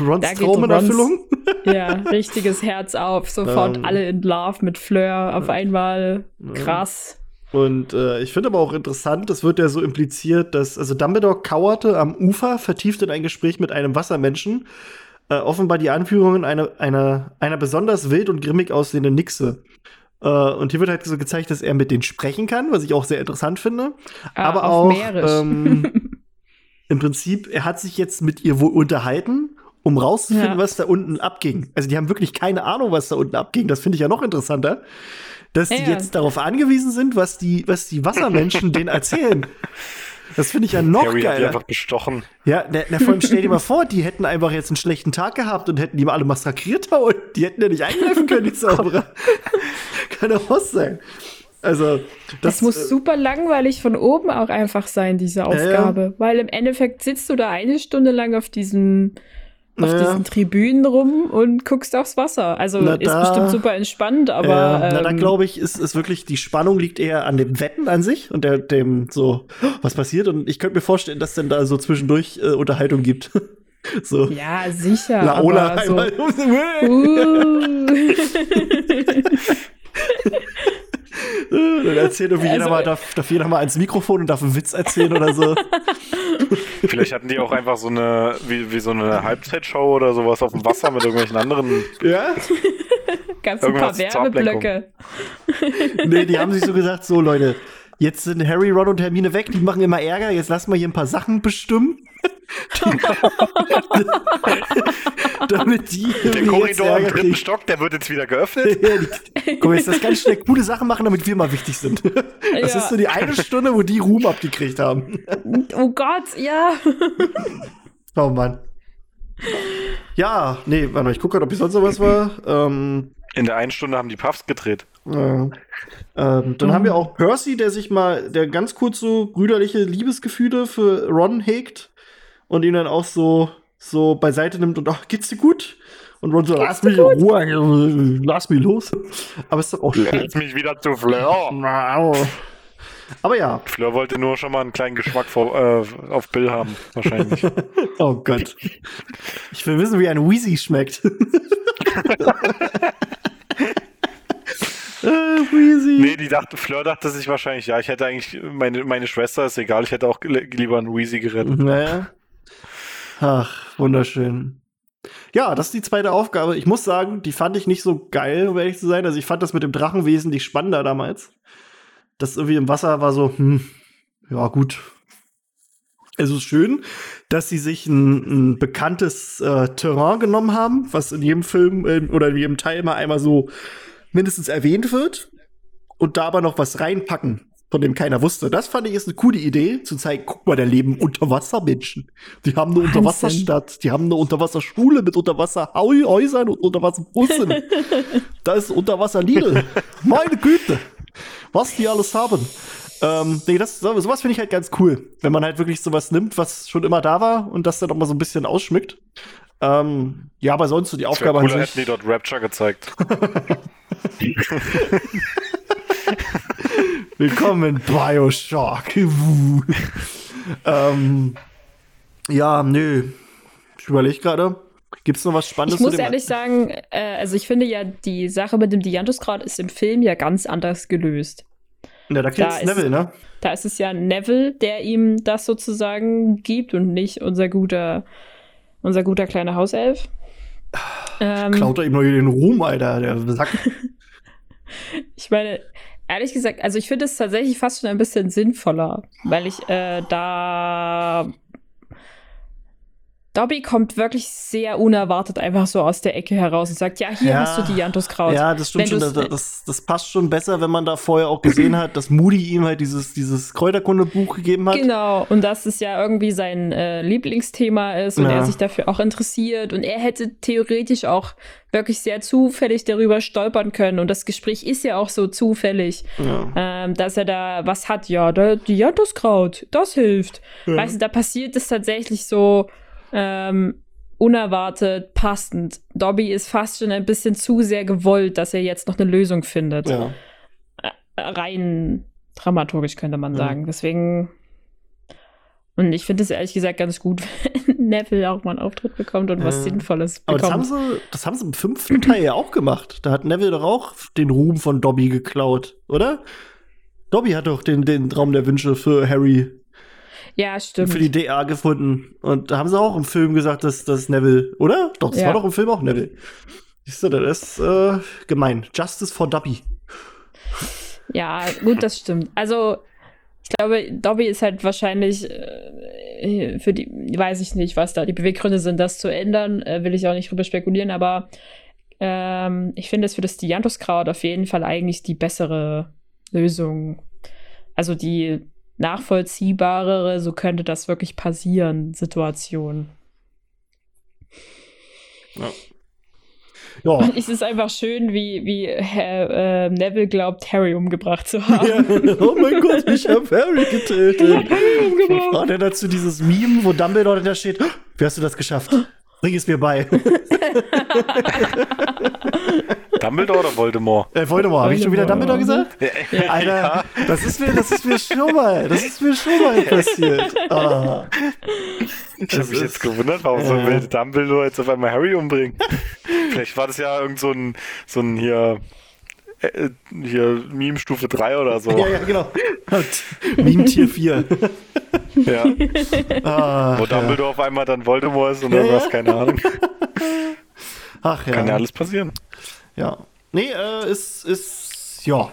Rons Da geht Traum in Erfüllung. ja, richtiges Herz auf. Sofort Ähm. alle in Love mit Fleur auf einmal. Krass. Und äh, ich finde aber auch interessant, es wird ja so impliziert, dass, also Dumbledore kauerte am Ufer, vertieft in ein Gespräch mit einem Wassermenschen, äh, offenbar die Anführungen einer, einer, einer besonders wild und grimmig aussehenden Nixe. Äh, und hier wird halt so gezeigt, dass er mit denen sprechen kann, was ich auch sehr interessant finde. Ah, aber auch ähm, im Prinzip, er hat sich jetzt mit ihr wohl unterhalten, um rauszufinden, Ja. was da unten abging. Also die haben wirklich keine Ahnung, was da unten abging. Das finde ich ja noch interessanter. Dass die Ja. jetzt darauf angewiesen sind, was die, was die Wassermenschen denen erzählen. Das finde ich ja noch Harry hat die geiler. einfach bestochen. Ja, na, na, vor allem stell dir mal vor, die hätten einfach jetzt einen schlechten Tag gehabt und hätten die mal alle massakriert unten. Die hätten ja nicht eingreifen können, die Zauberer. Kann doch was sein. Also, Das, das, muss äh, super langweilig von oben auch einfach sein, diese. Aufgabe. Weil im Endeffekt sitzt du da eine Stunde lang auf diesen, auf Ja. diesen Tribünen rum und guckst aufs Wasser. Also Na, ist da- bestimmt super entspannt, aber. ja, na, da ähm, glaube ich, ist, ist wirklich, die Spannung liegt eher an dem Wetten an sich und der, dem so, was passiert? Und ich könnte mir vorstellen, dass denn da so zwischendurch äh, Unterhaltung gibt. so. ja, sicher. Laola aber so, einmal. uh. Dann erzählt irgendwie jeder Also- mal, darf, darf jeder mal ans Mikrofon und darf einen Witz erzählen oder so. Vielleicht hatten die auch einfach so eine, wie, wie so eine Halbzeitshow oder sowas auf dem Wasser mit irgendwelchen anderen. ja? Gab's ein paar. Werbeblöcke. Nee, die haben sich so gesagt, so Leute, jetzt sind Harry, Ron und Hermine weg, die machen immer Ärger, jetzt lassen wir hier ein paar Sachen bestimmen. Damit die Der Korridor im dritten. Stock, der wird jetzt wieder geöffnet. Ja, die, guck, jetzt das ganz schnell coole Sachen machen, damit wir mal wichtig sind. Das Ja. ist so die eine Stunde, wo die Ruhm abgekriegt haben. Oh Gott, ja. Oh Mann. Ja, nee, warte mal, ich gucke gerade, ob ich sonst noch was war. Ähm, In der einen Stunde haben die Puffs gedreht. äh, ähm, dann haben wir auch Percy, der sich mal, der ganz kurz so brüderliche Liebesgefühle für Ron hegt und ihn dann auch so, so beiseite nimmt und ach, geht's dir gut? Und Ron so, lass mich in Ruhe, lass mich los. Aber ist doch auch schön. Jetzt mich wieder zu Fleur. Aber ja, Fleur wollte nur schon mal einen kleinen Geschmack vor, äh, auf Bill haben, wahrscheinlich. oh Gott. Ich will wissen, wie ein Wheezy schmeckt. äh, Wheezy. nee, die dachte, Fleur dachte sich wahrscheinlich, ja, ich hätte eigentlich, meine, meine Schwester ist egal, ich hätte auch li- lieber einen Weezy gerettet. Naja. Ach, wunderschön. Ja, das ist die zweite Aufgabe. Ich muss sagen, die fand ich nicht so geil, um ehrlich zu sein. Also ich fand das mit dem Drachen wesentlich spannender damals. Das irgendwie im Wasser war so, hm, ja, gut. Es ist schön, dass sie sich ein, ein bekanntes äh, Terrain genommen haben, was in jedem Film äh, oder in jedem Teil mal einmal so mindestens erwähnt wird. und da aber noch was reinpacken, von dem keiner wusste. Das fand ich ist eine coole Idee, zu zeigen, guck mal, da leben Unterwassermenschen. Die haben eine Wahnsinn. Unterwasserstadt, die haben eine Unterwasserschule mit Unterwasserhäusern und Unterwasserbussen. da ist Unterwasser Lidl. Meine Güte. Was die alles haben. Ähm, nee, das, so- sowas finde ich halt ganz cool. Wenn man halt wirklich sowas nimmt, was schon immer da war und das dann auch mal so ein bisschen ausschmückt. Ähm, ja, aber sonst so die Aufgabe an cooler, sich. hätten die dort Rapture gezeigt. Willkommen in Bioshock. Ähm, ja, nö. Ich überlege gerade. Gibt es noch was Spannendes Ich muss ehrlich sagen, äh, also ich finde ja, die Sache mit dem Dianthuskraut ist im Film ja ganz anders gelöst. ja, da ist- Neville, ne? Da ist es ja Neville, der ihm das sozusagen gibt und nicht unser guter, unser guter kleiner Hauself. Ähm, Klaut er ihm noch hier den Ruhm, Alter, der Sack. ich meine, ehrlich gesagt, also ich finde es tatsächlich fast schon ein bisschen sinnvoller, weil ich äh, da. Dobby kommt wirklich sehr unerwartet einfach so aus der Ecke heraus und sagt, ja, hier Ja. hast du Dianthuskraut. Ja, das stimmt Wenn schon. Das, das, das passt schon besser, wenn man da vorher auch gesehen hat, dass Moody ihm halt dieses, dieses Kräuterkundebuch gegeben hat. Genau, und dass es ja irgendwie sein äh, Lieblingsthema ist und Ja. er sich dafür auch interessiert und er hätte theoretisch auch wirklich sehr zufällig darüber stolpern können und das Gespräch ist ja auch so zufällig, Ja. ähm, dass er da was hat, ja, da, ja, das Kraut, das hilft. Ja. Weißt du, da passiert es tatsächlich so ähm, unerwartet, passend. Dobby ist fast schon ein bisschen zu sehr gewollt, dass er jetzt noch eine Lösung findet Ja. rein dramaturgisch, könnte man Ja. sagen. Deswegen. Und ich finde es ehrlich gesagt ganz gut, wenn Neville auch mal einen Auftritt bekommt und was Ja. Sinnvolles Aber das haben, bekommt. sie, das haben sie im fünften Teil ja auch gemacht. Da hat Neville doch auch den Ruhm von Dobby geklaut, oder? Dobby hat doch den, den Raum der Wünsche für Harry Ja, stimmt. für die DA gefunden. Und da haben sie auch im Film gesagt, dass das Neville, oder? Doch, das Ja. war doch im Film auch Neville. Siehst du, das ist äh, gemein. Justice for Dobby. Ja, gut, das stimmt. Also, ich glaube, Dobby ist halt wahrscheinlich äh, für die, weiß ich nicht, was da die Beweggründe sind, das zu ändern. Äh, will ich auch nicht drüber spekulieren, aber ähm, ich finde es für das Dianthuskraut auf jeden Fall eigentlich die bessere Lösung. Also die nachvollziehbarere, so könnte das wirklich passieren, Situation. Ja. Und es ist einfach schön, wie, wie Herr, äh, Neville glaubt, Harry umgebracht zu haben. ja. Oh mein Gott, ich hab Harry getötet. Ich hab Harry umgebracht. Oh, dann dazu dieses Meme, wo Dumbledore da steht. Wie hast du das geschafft? Bring es mir bei. Dumbledore oder Voldemort? Äh, Voldemort, habe ich schon wieder Dumbledore gesagt? Ja. Alter, das ist mir, das ist mir schon mal, das ist mir schon mal passiert. Ah. Ich habe mich jetzt gewundert, warum so Ja. will Dumbledore jetzt auf einmal Harry umbringen. Vielleicht war das ja irgend so ein, so ein hier, äh, hier Meme-Stufe 3 oder so. Ja, ja, genau. Meme Tier 4. Ja. Ah, Wo ja. Dumbledore auf einmal dann Voldemort ist und Ja, irgendwas, ja. keine Ahnung. Ach ja. Kann ja alles passieren. Ja. Nee, äh, ist, ist, ja.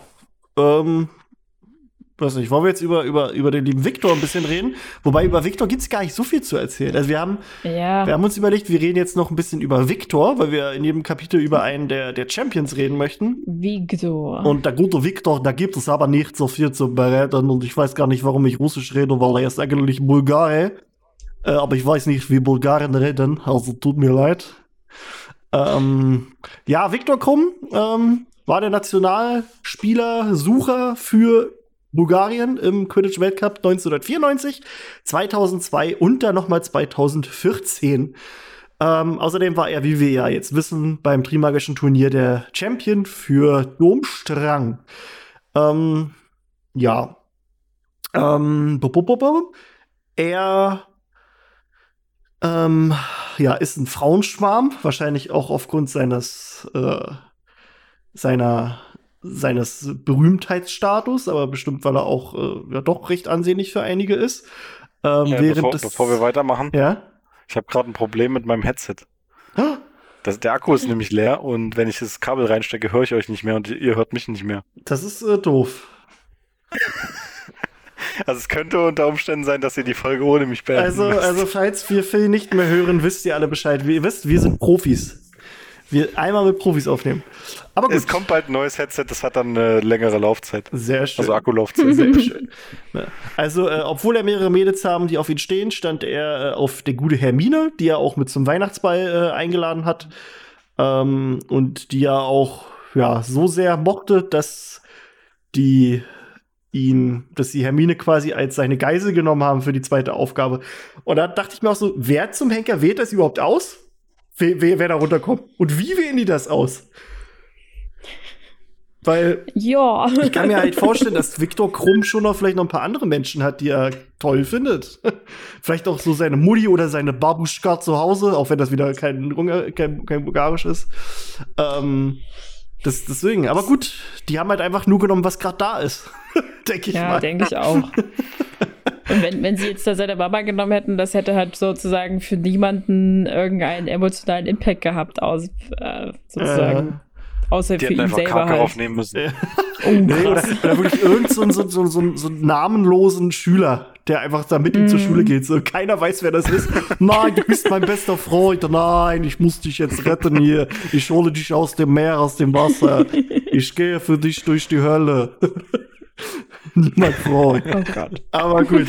Ähm, weiß nicht, wollen wir jetzt über, über, über den lieben Victor ein bisschen reden? Wobei über Victor gibt's gar nicht so viel zu erzählen. Also wir haben, Ja. wir haben uns überlegt, wir reden jetzt noch ein bisschen über Victor, weil wir in jedem Kapitel über einen der, der Champions reden möchten. Victor. Und der gute Victor, da gibt es aber nicht so viel zu bereden. Und ich weiß gar nicht, warum ich Russisch rede, weil er ist eigentlich Bulgare. Äh, aber ich weiß nicht, wie Bulgaren reden. Also tut mir leid. Ähm, ja, Viktor Krumm ähm, war der Nationalspieler, Sucher für Bulgarien im Quidditch Weltcup 1994, 2002 und dann nochmal 2014. Ähm, außerdem war er, wie wir ja jetzt wissen, beim Trimagischen Turnier der Champion für Domstrang. Ähm, ja. Ähm, bup, bup, bup. er ähm, ja, ist ein Frauenschwarm, wahrscheinlich auch aufgrund seines äh, seiner seines Berühmtheitsstatus, aber bestimmt, weil er auch äh, ja doch recht ansehnlich für einige ist. Ähm, Ja, während bevor, des, bevor wir weitermachen, ja. ich habe gerade ein Problem mit meinem Headset. Ah, Das, der Akku ist nämlich leer und wenn ich das Kabel reinstecke, höre ich euch nicht mehr und ihr hört mich nicht mehr. Das ist äh, doof. Also es könnte unter Umständen sein, dass ihr die Folge ohne mich beenden Also, müsst. also falls wir Phil nicht mehr hören, wisst ihr alle Bescheid. Wie ihr wisst, wir sind Profis. Wir einmal mit Profis aufnehmen. Aber gut. Es kommt bald ein neues Headset, das hat dann eine längere Laufzeit. Sehr schön. Also Akkulaufzeit. Sehr schön. Ja. Also, äh, obwohl er mehrere Mädels haben, die auf ihn stehen, stand er äh, auf der gute Hermine, die er auch mit zum Weihnachtsball äh, eingeladen hat. Ähm, und die er auch ja, so sehr mochte, dass die ihn, dass die Hermine quasi als seine Geisel genommen haben für die zweite Aufgabe. Und da dachte ich mir auch so, wer zum Henker wählt das überhaupt aus? Wer, wer, wer da runterkommt? Und wie wählen die das aus? Weil Ja. ich kann mir halt vorstellen, dass Viktor Krumm schon noch vielleicht noch ein paar andere Menschen hat, die er toll findet. vielleicht auch so seine Mutti oder seine Babuschka zu Hause, auch wenn das wieder kein, kein, kein Bulgarisch ist. Ähm, das, deswegen, aber gut, die haben halt einfach nur genommen, was gerade da ist. denke ich Ja, mal. denke ich auch. Und wenn, wenn sie jetzt da seine Mama genommen hätten, das hätte halt sozusagen für niemanden irgendeinen emotionalen Impact gehabt, aus, äh, sozusagen. Außer Die für hätten ihn einfach selber Kacke halt. aufnehmen müssen. Ja. Oh, Nee, oder, krass. oder wirklich irgend so, so, so, so, so einen namenlosen Schüler, der einfach da mit ihm zur Mm. Schule geht. So, keiner weiß, wer das ist. Nein, du bist mein bester Freund. Nein, ich muss dich jetzt retten hier. Ich hole dich aus dem Meer, aus dem Wasser. Ich gehe für dich durch die Hölle. Freund. Oh Gott. Aber gut.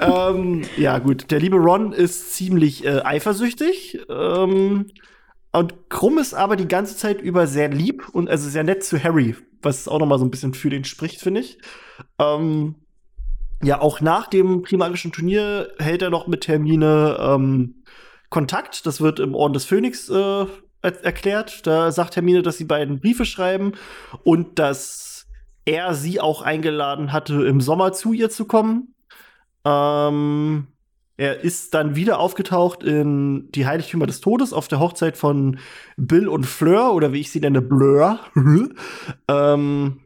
ähm, ja, gut. Der liebe Ron ist ziemlich äh, eifersüchtig. Ähm, und Krumm ist aber die ganze Zeit über sehr lieb und also sehr nett zu Harry, was auch noch mal so ein bisschen für den spricht, finde ich. Ähm, ja, auch nach dem Primagischen Turnier hält er noch mit Hermine ähm, Kontakt. Das wird im Orden des Phönix äh, er erklärt. Da sagt Hermine, dass sie beiden Briefe schreiben und dass er sie auch eingeladen hatte, im Sommer zu ihr zu kommen. Ähm, er ist dann wieder aufgetaucht in die Heiligtümer des Todes auf der Hochzeit von Bill und Fleur oder wie ich sie nenne, Blur. ähm,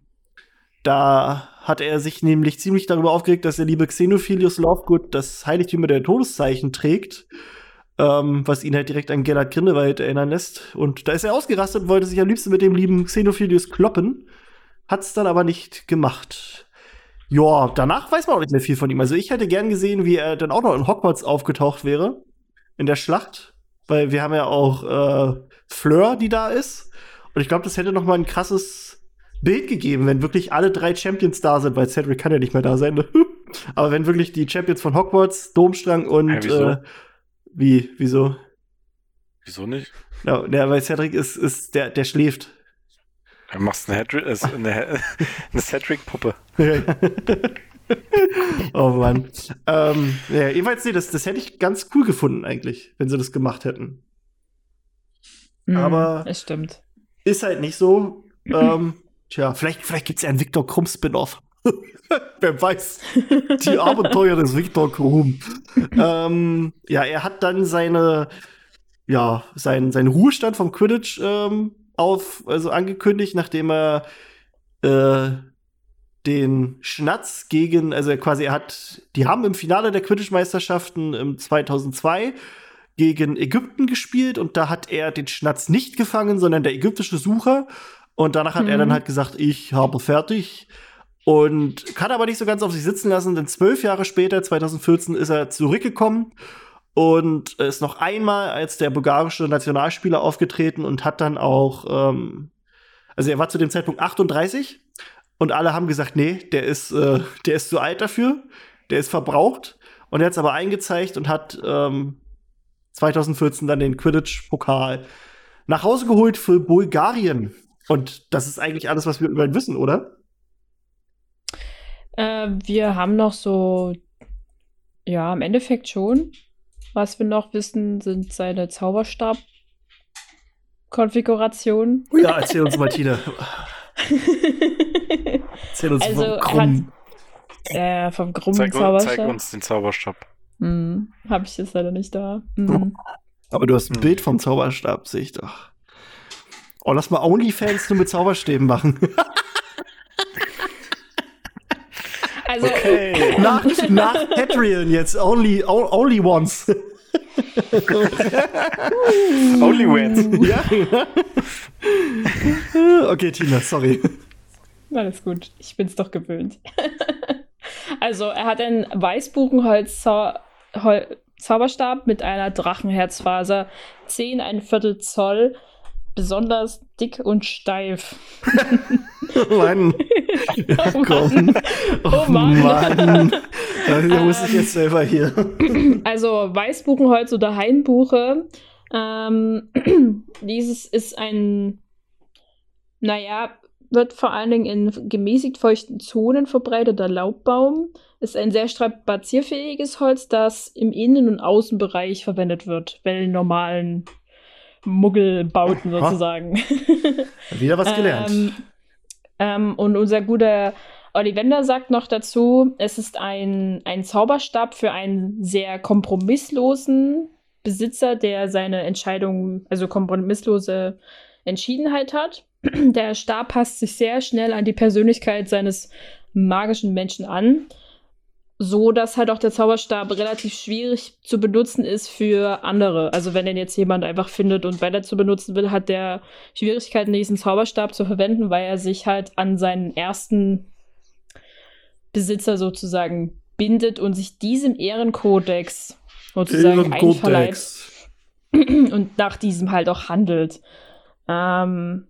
da hat er sich nämlich ziemlich darüber aufgeregt, dass der liebe Xenophilius Lovegood das Heiligtümer der Todeszeichen trägt, ähm, was ihn halt direkt an Gellert Grindelwald erinnern lässt. Und da ist er ausgerastet und wollte sich am liebsten mit dem lieben Xenophilius kloppen, hat's dann aber nicht gemacht. Ja, danach weiß man auch nicht mehr viel von ihm. Also ich hätte gern gesehen, wie er dann auch noch in Hogwarts aufgetaucht wäre in der Schlacht, weil wir haben ja auch äh, Fleur, die da ist. Und ich glaube, das hätte noch mal ein krasses Bild gegeben, wenn wirklich alle drei Champions da sind, weil Cedric kann ja nicht mehr da sein. ne? Aber wenn wirklich die Champions von Hogwarts, Domstrang und Hä, wieso? äh, wie, wieso? Wieso nicht? Ja, weil Cedric ist, ist der, der schläft. Du machst eine, Hedri- äh, eine, eine Cedric-Puppe. oh Mann. ähm, ja, jedenfalls, nee, das, das hätte ich ganz cool gefunden, eigentlich, wenn sie das gemacht hätten. Mhm, Aber- Es stimmt. Ist halt nicht so. ähm, tja, vielleicht, vielleicht gibt es ja einen Victor Krumm Spin-off. Wer weiß. Die Abenteuer des Victor Krumm. ähm, ja, er hat dann seine, ja, sein, seinen Ruhestand vom Quidditch ähm, auf, also angekündigt, nachdem er äh, den Schnatz gegen, also er quasi, er hat, die haben im Finale der Quidditch-Meisterschaften im 2002 gegen Ägypten gespielt und da hat er den Schnatz nicht gefangen, sondern der ägyptische Sucher. Und danach hat er Mhm. dann halt gesagt, ich habe fertig. Und kann aber nicht so ganz auf sich sitzen lassen, denn zwölf Jahre später, 2014, ist er zurückgekommen und ist noch einmal als der bulgarische Nationalspieler aufgetreten und hat dann auch, ähm, also er war zu dem Zeitpunkt 38 und alle haben gesagt, nee, der ist, äh, der ist zu alt dafür, der ist verbraucht. Und er hat es aber eingezeigt und hat ähm, 2014 dann den Quidditch-Pokal nach Hause geholt für Bulgarien. Und das ist eigentlich alles, was wir über ihn wissen, oder? Äh, wir haben noch so, ja, im Endeffekt schon. Was wir noch wissen, sind seine Zauberstab-Konfigurationen. Ja, erzähl uns mal, Tina. Erzähl uns Also, vom er Krumm. äh, vom krummen Zeig, zeig Zauberstab. uns den Zauberstab. Hm, Habe ich jetzt leider nicht da. Hm. Aber du hast ein Hm. Bild vom Zauberstab, sehe ich doch. Oh, lass mal Onlyfans nur mit Zauberstäben machen. Also, Okay. nach, nach Patreon jetzt. Only, only once. Only wins. ja. okay, Tina, sorry. Alles gut, ich bin's doch gewöhnt. also, er hat einen Weißbuchenholz-Zauberstab mit einer Drachenherzfaser, 10 ein Viertel Zoll besonders dick und steif. oh Mann. Ja, Oh. Mann. Oh, Oh Mann. Mann. Da muss ich jetzt selber hier. Also Weißbuchenholz oder Hainbuche. Ähm, dieses ist ein, naja, wird vor allen Dingen in gemäßigt feuchten Zonen verbreiteter Laubbaum. Ist ein sehr strapazierfähiges Holz, das im Innen- und Außenbereich verwendet wird, bei normalen Muggelbauten sozusagen. Wieder was gelernt. Ähm, ähm, und unser guter Ollivander sagt noch dazu, es ist ein, ein Zauberstab für einen sehr kompromisslosen Besitzer, der seine Entscheidung, also kompromisslose Entschiedenheit hat. Der Stab passt sich sehr schnell an die Persönlichkeit seines magischen Menschen an, so dass halt auch der Zauberstab relativ schwierig zu benutzen ist für andere. Also wenn den jetzt jemand einfach findet und weiter zu benutzen will, hat der Schwierigkeiten, diesen Zauberstab zu verwenden, weil er sich halt an seinen ersten Besitzer sozusagen bindet und sich diesem Ehrenkodex sozusagen einverleibt und nach diesem halt auch handelt. Ähm,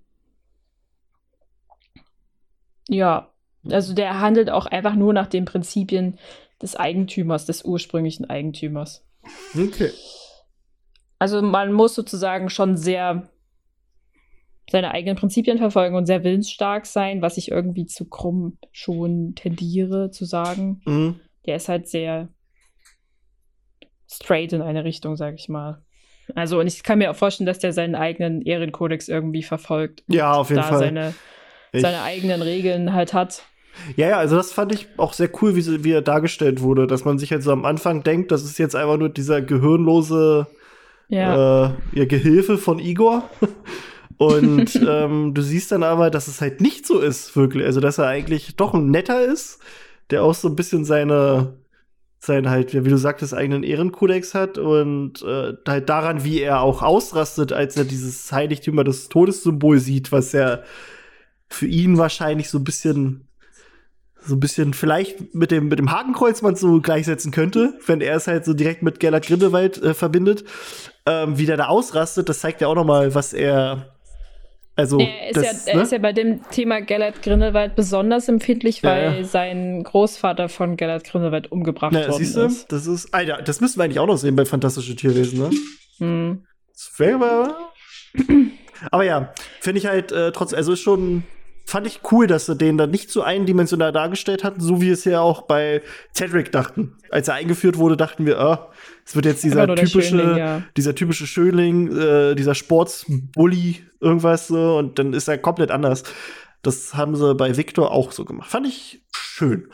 ja, also der handelt auch einfach nur nach den Prinzipien des Eigentümers, des ursprünglichen Eigentümers. Okay. Also man muss sozusagen schon sehr seine eigenen Prinzipien verfolgen und sehr willensstark sein, was ich irgendwie zu krumm schon tendiere zu sagen. Mhm. Der ist halt sehr straight in eine Richtung, sag ich mal. Also, und ich kann mir auch vorstellen, dass der seinen eigenen Ehrenkodex irgendwie verfolgt. Ja, auf jeden da Fall. seine, Ich- seine eigenen Regeln halt hat. Ja, ja, also das fand ich auch sehr cool, wie, wie er dargestellt wurde, dass man sich halt so am Anfang denkt, das ist jetzt einfach nur dieser gehirnlose Ja. äh, Gehilfe von Igor. Und ähm, du siehst dann aber, dass es halt nicht so ist, wirklich. Also, dass er eigentlich doch ein netter ist, der auch so ein bisschen seine, sein halt, wie du sagtest, eigenen Ehrenkodex hat und äh, halt daran, wie er auch ausrastet, als er dieses Heiligtümer des Todessymbol sieht, was ja für ihn wahrscheinlich so ein bisschen so ein bisschen vielleicht mit dem, mit dem Hakenkreuz man so gleichsetzen könnte, wenn er es halt so direkt mit Gellert Grindelwald äh, verbindet. Ähm, wie der da ausrastet, das zeigt ja auch noch mal, was er also er, ist das, ja, er ne? ist ja bei dem Thema Gellert Grindelwald besonders empfindlich, Ja, weil ja. sein Großvater von Gellert Grindelwald umgebracht Na, worden siehst du, ist. das ist, Alter, das müssen wir eigentlich auch noch sehen bei Fantastische Tierwesen, ne? Hm. Das aber. Aber ja, finde ich halt äh, trotzdem, also ist schon, fand ich cool, dass sie den dann nicht so eindimensional dargestellt hatten, so wie es ja auch bei Cedric dachten. Als er eingeführt wurde, dachten wir, ah, es wird jetzt dieser typische, Schönling, ja. dieser typische Schönling, äh, dieser Sportsbully, irgendwas so, und dann ist er komplett anders. Das haben sie bei Victor auch so gemacht. Fand ich schön.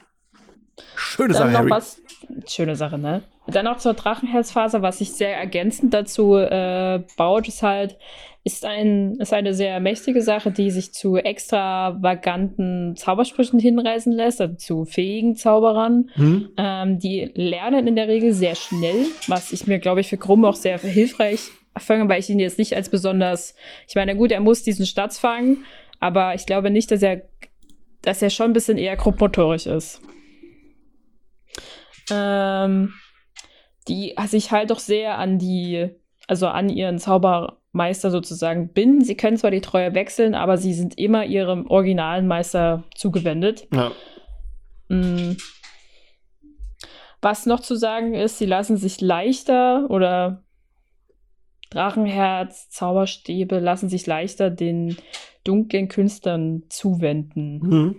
Schöne Dann Sache, noch Harry. was, schöne Sache, ne? Dann noch zur Drachenherzphase, was sich sehr ergänzend dazu äh, baut, ist halt, ist, ein, ist eine sehr mächtige Sache, die sich zu extravaganten Zaubersprüchen hinreißen lässt, also zu fähigen Zauberern. Hm? Ähm, die lernen in der Regel sehr schnell, was ich mir, glaube ich, für Krumm auch sehr hilfreich fange, weil ich ihn jetzt nicht als besonders, ich meine, gut, er muss diesen Stats fangen, aber ich glaube nicht, dass er, dass er schon ein bisschen eher grobmotorisch ist. Ähm, die sich halt doch sehr an die, also an ihren Zaubermeister sozusagen binden. Sie können zwar die Treue wechseln, aber sie sind immer ihrem originalen Meister zugewendet. Ja. Mm. Was noch zu sagen ist, sie lassen sich leichter oder Drachenherz, Zauberstäbe lassen sich leichter den dunklen Künstlern zuwenden. Hm.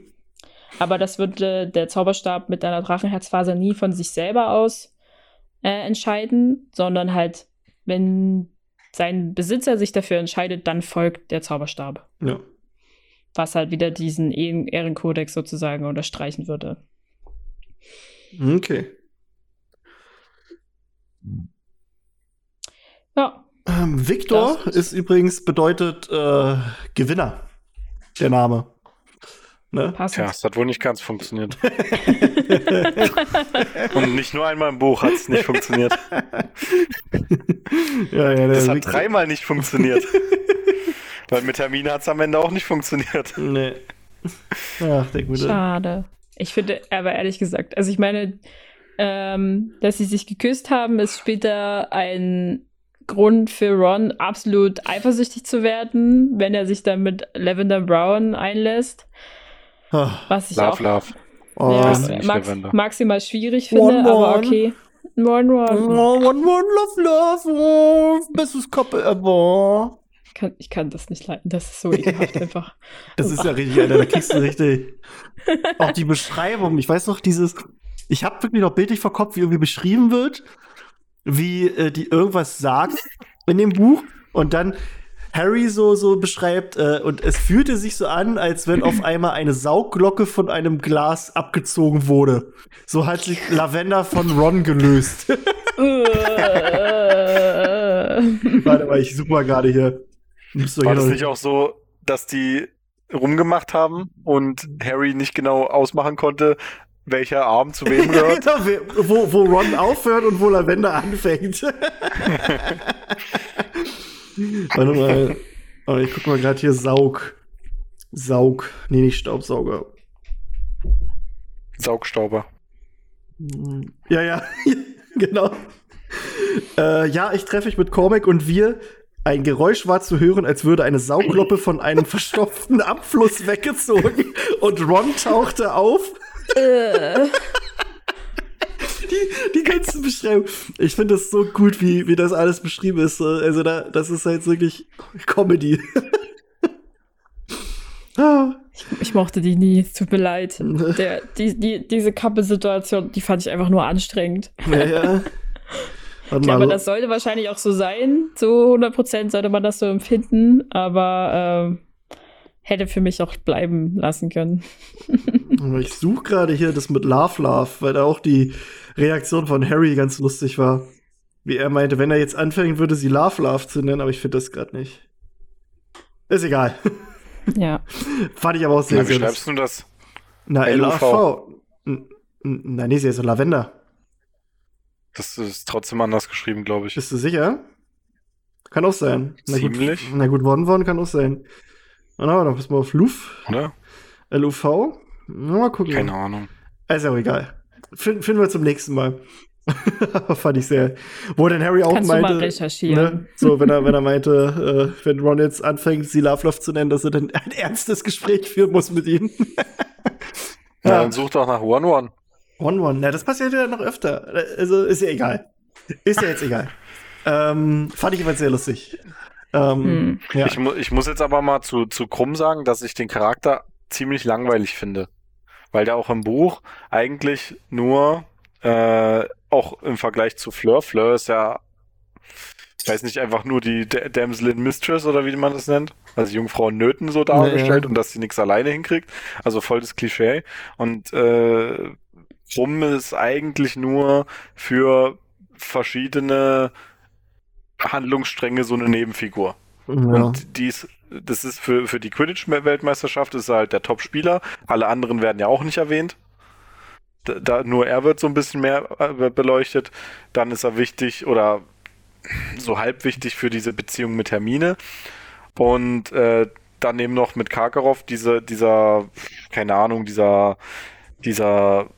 Aber das wird äh, der Zauberstab mit einer Drachenherzphase nie von sich selber aus äh, entscheiden, sondern halt, wenn sein Besitzer sich dafür entscheidet, dann folgt der Zauberstab. Ja. Was halt wieder diesen Ehren Ehrenkodex sozusagen unterstreichen würde. Okay. Ja, Ähm, Victor ist übrigens bedeutet äh, Gewinner. Der Name. Ne? passend. Tja, es hat wohl nicht ganz funktioniert. Und nicht nur einmal im Buch hat es nicht funktioniert. ja, ja, Es hat dreimal nicht funktioniert. Weil mit Hermine hat es am Ende auch nicht funktioniert. Nee. Ach, der gute. Schade. Ich finde, aber ehrlich gesagt, also ich meine, ähm, dass sie sich geküsst haben, ist später ein Grund für Ron, absolut eifersüchtig zu werden, wenn er sich dann mit Lavender Brown einlässt. Ah, Was ich Love, auch Love. Oh, ja, max maximal schwierig finde, One, aber one. okay. One, one. One, one, love, love, oh, bestes Couple ever. Ich kann, ich kann das nicht leiden, das ist so ekelhaft einfach. Das ist ja richtig, Alter, da kriegst du richtig. Auch die Beschreibung, ich weiß noch, dieses, ich habe wirklich noch bildlich vor Kopf, wie irgendwie beschrieben wird, wie äh, die irgendwas sagt in dem Buch und dann Harry so, so beschreibt, äh, und es fühlte sich so an, als wenn auf einmal eine Saugglocke von einem Glas abgezogen wurde. So hat sich Lavender von Ron gelöst. Warte mal, ich suche mal gerade hier. War das nicht auch so, dass die rumgemacht haben und Harry nicht genau ausmachen konnte, welcher Arm zu wem gehört? Genau, wer- wo, wo Ron aufhört und wo Lavender anfängt. Warte mal. Oh, ich guck mal gerade hier Saug. Saug. Nee, nicht Staubsauger. Saugstauber. Ja, ja, genau. Äh, ja, ich treffe mich mit Cormac und wir. Ein Geräusch war zu hören, als würde eine Saugloppe von einem verstopften Abfluss weggezogen und Ron tauchte auf. Äh, Die, die ganze Beschreibung. Ich finde das so gut, wie, wie das alles beschrieben ist. Also, da, das ist halt wirklich Comedy. ah, ich mochte die nie, es tut mir leid. Der, die, die, diese Kappe-Situation, die fand ich einfach nur anstrengend. ja, ja. Warte Ja, aber das sollte wahrscheinlich auch so sein. So 100% sollte man das so empfinden. Aber ähm, hätte für mich auch bleiben lassen können. ich suche gerade hier das mit Love Love, weil da auch die Reaktion von Harry ganz lustig war. Wie er meinte, wenn er jetzt anfängt, würde sie Love Love zu nennen, aber ich finde das gerade nicht. Ist egal. Ja. Fand ich aber auch sehr, Na, wie schreibst du das? Na, LUV. LAV. Nein, nee, sie ist so Lavender. Das ist trotzdem anders geschrieben, glaube ich. Bist du sicher? Kann auch sein. Na gut, Ziemlich. na gut, One One kann auch sein. Na, dann pass mal auf Luf. Oder? LUV. Mal gucken. Keine Ahnung. Ist ja auch egal. Fin finden wir zum nächsten Mal. Fand ich sehr. Wo dann Harry auch Kannst du meinte. mal recherchieren. Ne, so, wenn er, wenn er meinte, äh, wenn Ron jetzt anfängt, sie Love Love zu nennen, dass er dann ein ernstes Gespräch führen muss mit ihm. Ja. dann such doch nach One One. One One, na, das passiert ja noch öfter. Also ist ja egal. Ist ja jetzt egal. Ähm, fand ich aber sehr lustig. Ähm, Hm. ja. Ich, mu ich muss jetzt aber mal zu, zu Krumm sagen, dass ich den Charakter ziemlich langweilig finde. Weil der auch im Buch eigentlich nur, äh, auch im Vergleich zu Fleur, Fleur ist ja, ich weiß nicht, einfach nur die D Damsel in Mistress oder wie man das nennt. Also Jungfrau in Nöten so dargestellt ja. und dass sie nichts alleine hinkriegt. Also voll das Klischee. Und äh, Krumm ist eigentlich nur für verschiedene Handlungsstränge so eine Nebenfigur. ja. Und dies, das ist für, für die Quidditch-Weltmeisterschaft ist er halt der Top-Spieler. Alle anderen werden ja auch nicht erwähnt. Da, da nur er wird so ein bisschen mehr äh, beleuchtet. Dann ist er wichtig oder so halb wichtig für diese Beziehung mit Hermine. Und äh, dann eben noch mit Karkaroff, diese, dieser, keine Ahnung, dieser, dieser,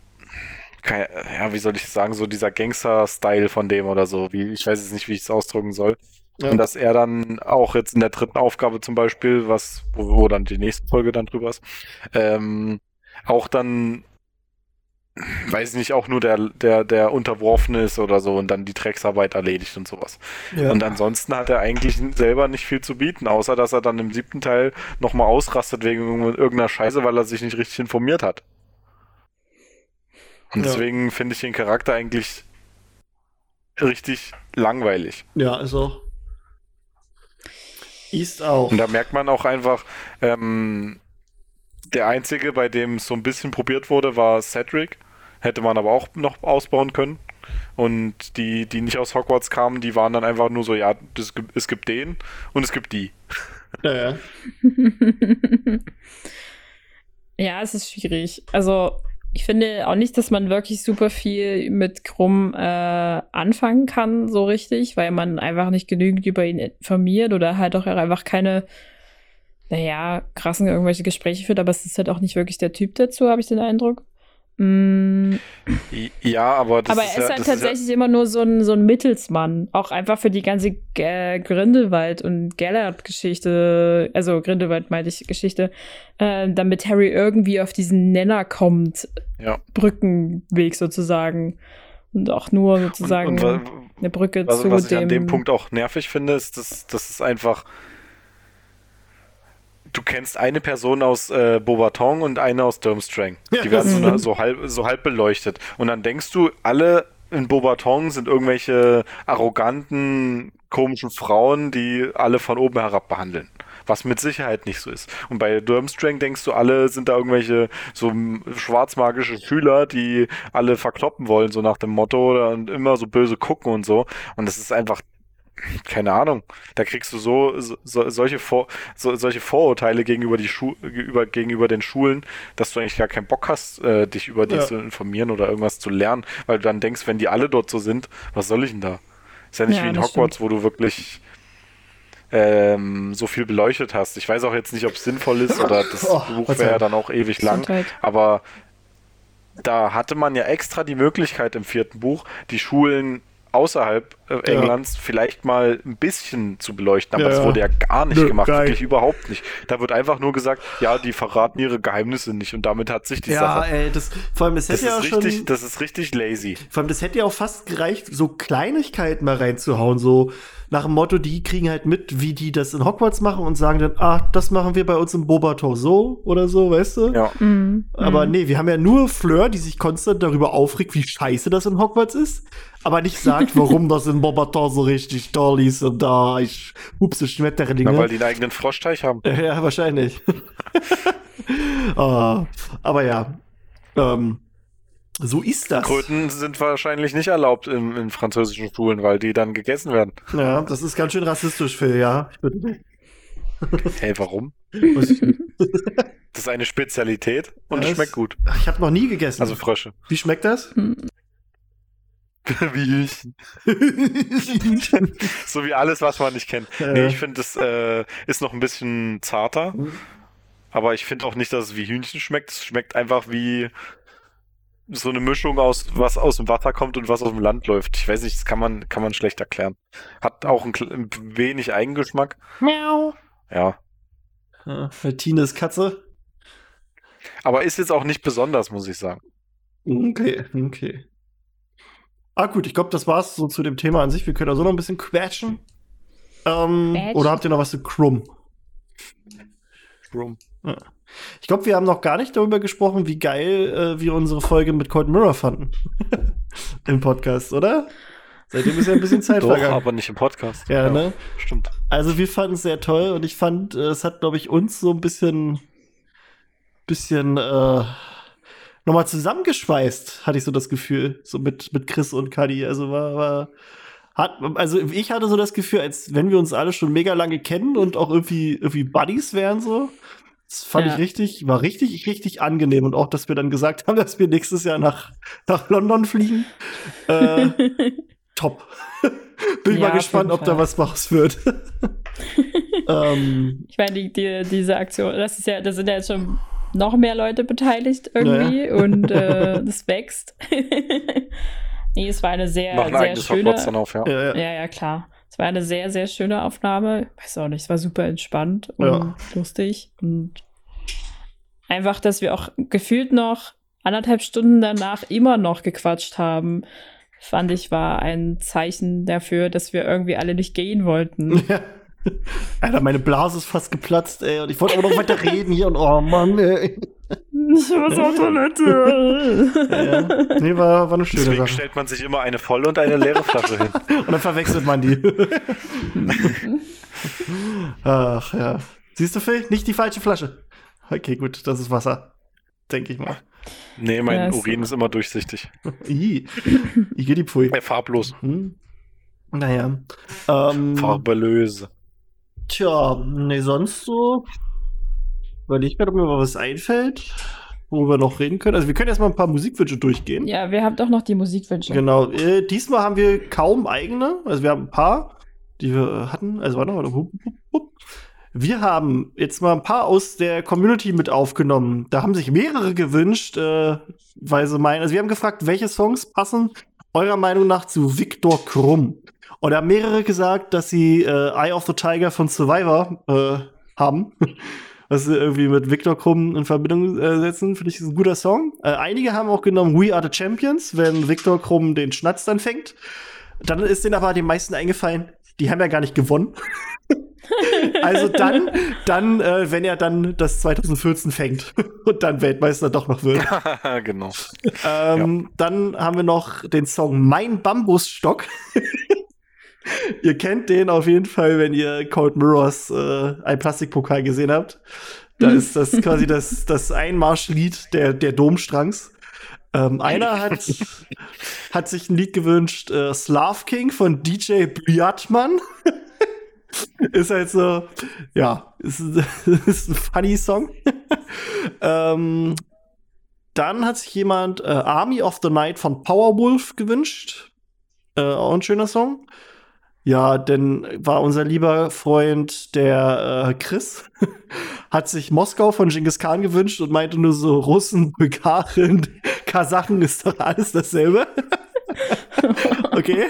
ja, wie soll ich sagen, so dieser Gangster-Style von dem oder so. Wie, ich weiß jetzt nicht, wie ich es ausdrücken soll. Ja. Und dass er dann auch jetzt in der dritten Aufgabe zum Beispiel, was, wo, wo dann die nächste Folge dann drüber ist, ähm, auch dann, weiß ich nicht, auch nur der, der, der Unterworfene ist oder so und dann die Drecksarbeit erledigt und sowas. ja. Und ansonsten hat er eigentlich selber nicht viel zu bieten, außer dass er dann im siebten Teil nochmal ausrastet wegen irgendeiner Scheiße, weil er sich nicht richtig informiert hat. Und Ja. deswegen finde ich den Charakter eigentlich richtig langweilig. ja, ist auch. Ist auch. Und da merkt man auch einfach, ähm, der einzige, bei dem es so ein bisschen probiert wurde, war Cedric. Hätte man aber auch noch ausbauen können. Und die, die nicht aus Hogwarts kamen, die waren dann einfach nur so, ja, das, es gibt den und es gibt die. Ja, ja. ja, es ist schwierig. Also, ich finde auch nicht, dass man wirklich super viel mit Krumm äh, anfangen kann, so richtig, weil man einfach nicht genügend über ihn informiert oder halt auch einfach keine, naja, krassen irgendwelche Gespräche führt, aber es ist halt auch nicht wirklich der Typ dazu, habe ich den Eindruck. Mm, Ja, aber das aber ist er ist ja, halt tatsächlich immer nur so ein, so ein Mittelsmann. Auch einfach für die ganze G Grindelwald- und Gellert-Geschichte, also Grindelwald meinte ich Geschichte, äh, damit Harry irgendwie auf diesen Nenner kommt. Ja. Brückenweg sozusagen. Und auch nur ja, sozusagen und, und eine Brücke was, zu was ich dem. an dem Punkt auch nervig finde, ist, dass, dass es einfach. Du kennst eine Person aus äh, Beaubaton und eine aus Durmstrang. Die werden so, Mhm. so, halb, so halb beleuchtet. Und dann denkst du, alle in Beaubaton sind irgendwelche arroganten, komischen Frauen, die alle von oben herab behandeln. Was mit Sicherheit nicht so ist. Und bei Durmstrang denkst du, alle sind da irgendwelche so schwarzmagische Schüler, die alle verkloppen wollen, so nach dem Motto, oder- und immer so böse gucken und so. Und das ist einfach, keine Ahnung. Da kriegst du so, so so- solche, Vor, so, solche Vorurteile gegenüber, die Schu gegenüber, gegenüber den Schulen, dass du eigentlich gar keinen Bock hast, äh, dich über die Ja. zu informieren oder irgendwas zu lernen, weil du dann denkst, wenn die alle dort so sind, was soll ich denn da? Ist ja nicht Ja, wie in Hogwarts, wo du wirklich ähm, so viel beleuchtet hast. Ich weiß auch jetzt nicht, ob es sinnvoll ist oder das Oh, Buch wäre ja dann auch ewig lang. Aber da hatte man ja extra die Möglichkeit im vierten Buch, die Schulen außerhalb äh, Englands vielleicht mal ein bisschen zu beleuchten, aber Ja, das ja. wurde ja gar nicht Nö, gemacht, geil. wirklich überhaupt nicht. Da wird einfach nur gesagt, ja, die verraten ihre Geheimnisse nicht und damit hat sich die Ja, Sache. ey, das, vor allem, das Das hätte ja ist, schon. richtig, das ist richtig lazy. Vor allem, das hätte ja auch fast gereicht, so Kleinigkeiten mal reinzuhauen, so nach dem Motto, die kriegen halt mit, wie die das in Hogwarts machen und sagen dann, ah, das machen wir bei uns im Bobato so oder so, weißt du? Ja. Mhm. Aber Mhm. nee, wir haben ja nur Fleur, die sich konstant darüber aufregt, wie scheiße das in Hogwarts ist, aber nicht sagt, warum das in Bobaton so richtig toll ist und da ich hupse Schmetterlinge. Na, weil die einen eigenen Froschteich haben. Ja, wahrscheinlich. Ah, aber ja, ähm, so ist das. Kröten sind wahrscheinlich nicht erlaubt in, in französischen Schulen, weil die dann gegessen werden. Ja, das ist ganz schön rassistisch, Phil, ja. Hey, warum? Das ist eine Spezialität und es schmeckt gut. Ach, Ich habe noch nie gegessen. Also Frösche. wie schmeckt das? wie Hühnchen. so wie alles, was man nicht kennt. Ja. Nee, ich finde, es äh, ist noch ein bisschen zarter. Mhm. Aber ich finde auch nicht, dass es wie Hühnchen schmeckt. Es schmeckt einfach wie so eine Mischung aus, was aus dem Wasser kommt und was aus dem Land läuft. Ich weiß nicht, das kann man, kann man schlecht erklären. Hat auch ein, ein wenig Eigengeschmack. Miau. Ja. Ja, weil Tines Katze. Aber ist jetzt auch nicht besonders, muss ich sagen. Okay, okay. Ah, gut, ich glaube, das war's so zu dem Thema an sich. Wir können also noch ein bisschen quatschen. Ähm, Quatschen. oder habt ihr noch was zu Krumm? Rum. Ich glaube, wir haben noch gar nicht darüber gesprochen, wie geil äh, wir unsere Folge mit Cold Mirror fanden. Im Podcast, oder? Seitdem ist ja ein bisschen Zeit Doch, vergangen. aber nicht im Podcast. Ja, ne? Stimmt. Also wir fanden es sehr toll und ich fand, äh, es hat, glaube ich, uns so ein bisschen, bisschen äh, nochmal zusammengeschweißt, hatte ich so das Gefühl, so mit, mit Chris und Kadi. Also war, war hat, also ich hatte so das Gefühl, als wenn wir uns alle schon mega lange kennen und auch irgendwie, irgendwie Buddies wären so. Das fand Ja. ich richtig, war richtig, richtig angenehm. Und auch, dass wir dann gesagt haben, dass wir nächstes Jahr nach, nach London fliegen. Äh, top. Bin Ja, mal gespannt, ob da was draus wird. ähm, Ich meine, die, die, diese Aktion, das ist ja, da sind ja jetzt schon noch mehr Leute beteiligt irgendwie und äh, das wächst. nee, es war eine sehr, ein sehr schöne. Auf, ja. ja, ja. Ja, ja, klar. Es war eine sehr, sehr schöne Aufnahme. Weiß auch nicht, es war super entspannt und Ja. lustig. Und einfach, dass wir auch gefühlt noch anderthalb Stunden danach immer noch gequatscht haben, fand ich, war ein Zeichen dafür, dass wir irgendwie alle nicht gehen wollten. Ja. Alter, meine Blase ist fast geplatzt, ey. Und ich wollte aber noch weiter reden hier und oh Mann, ey. Ich muss auf Toilette. Ja, ja. Nee, war, war eine schöne Deswegen Sache. stellt man sich immer eine volle und eine leere Flasche hin. Und dann verwechselt man die. Ach ja. Siehst du, Phil? Nicht die falsche Flasche. Okay, gut, das ist Wasser. Denke ich mal. Nee, mein Ja, ist- Urin ist immer durchsichtig. I. Igidipui. Äh, farblos. Hm. Naja. Ähm, Farbelöse. Tja, nee, sonst so. Überleg mir, ob mir mal was einfällt, wo wir noch reden können. Also wir können erstmal ein paar Musikwünsche durchgehen. Ja, wir haben doch noch die Musikwünsche. Genau. Äh, diesmal haben wir kaum eigene. Also wir haben ein paar, die wir äh, hatten. Also warte mal. Hup, hup, hup. Wir haben jetzt mal ein paar aus der Community mit aufgenommen. Da haben sich mehrere gewünscht, äh, weil sie meinen, also wir haben gefragt, welche Songs passen eurer Meinung nach zu Viktor Krumm? Und da haben mehrere gesagt, dass sie äh, Eye of the Tiger von Survivor äh, haben. Was sie irgendwie mit Viktor Krumm in Verbindung äh, setzen. Finde ich ist ein guter Song. Äh, einige haben auch genommen We Are the Champions, wenn Viktor Krumm den Schnatz dann fängt. Dann ist denen aber den meisten eingefallen, die haben ja gar nicht gewonnen. also dann, dann, äh, wenn er dann das 2014 fängt und dann Weltmeister doch noch wird. genau. Ähm, ja. Dann haben wir noch den Song Mein Bambusstock. ihr kennt den auf jeden Fall, wenn ihr Cold Mirrors äh, ein Plastikpokal gesehen habt. Da mhm. ist das quasi das, das Einmarschlied der, der Domstrangs. Ähm, einer hat, hat sich ein Lied gewünscht, äh, Slav King von DJ Blyatman. ist halt so, ja, ist, ist ein funny Song. ähm, dann hat sich jemand äh, Army of the Night von Powerwolf gewünscht. Äh, auch ein schöner Song. Ja, denn war unser lieber Freund, der äh, Chris, hat sich Moskau von Genghis Khan gewünscht und meinte nur so, Russen, Bulgaren, Kasachen ist doch alles dasselbe. okay.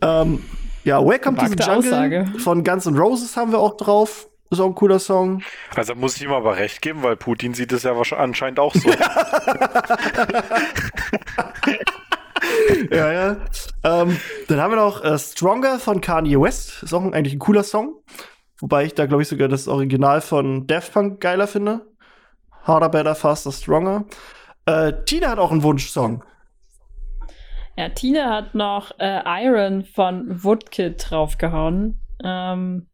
Ähm, ja, Welcome to the Jungle Aussage. von Guns N' Roses haben wir auch drauf. Ist auch ein cooler Song. Also muss ich ihm aber recht geben, weil Putin sieht es ja anscheinend auch so. ja, ja. Ähm, dann haben wir noch äh, Stronger von Kanye West. Ist auch eigentlich ein cooler Song. Wobei ich da, glaube ich, sogar das Original von Daft Punk geiler finde. Harder, Better, Faster, Stronger. Äh, Tina hat auch einen Wunschsong. Ja, Tina hat noch äh, Iron von Woodkid draufgehauen. Ähm,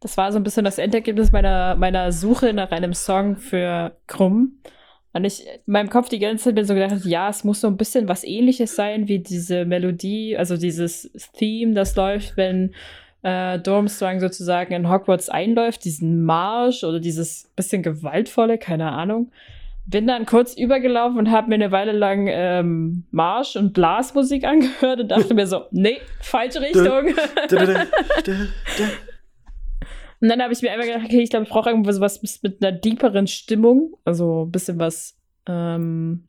das war so ein bisschen das Endergebnis meiner, meiner Suche nach einem Song für Krumm. Und ich in meinem Kopf die ganze Zeit bin so gedacht, ja, es muss so ein bisschen was ähnliches sein wie diese Melodie, also dieses Theme, das läuft, wenn äh, Durmstrang sozusagen in Hogwarts einläuft, diesen Marsch oder dieses bisschen gewaltvolle, keine Ahnung. Bin dann kurz übergelaufen und habe mir eine Weile lang ähm, Marsch- und Blasmusik angehört und dachte mir so, nee, falsche Richtung. Und dann habe ich mir einfach gedacht, okay, ich glaube, ich brauche irgendwo sowas mit einer deeperen Stimmung, also ein bisschen was ähm,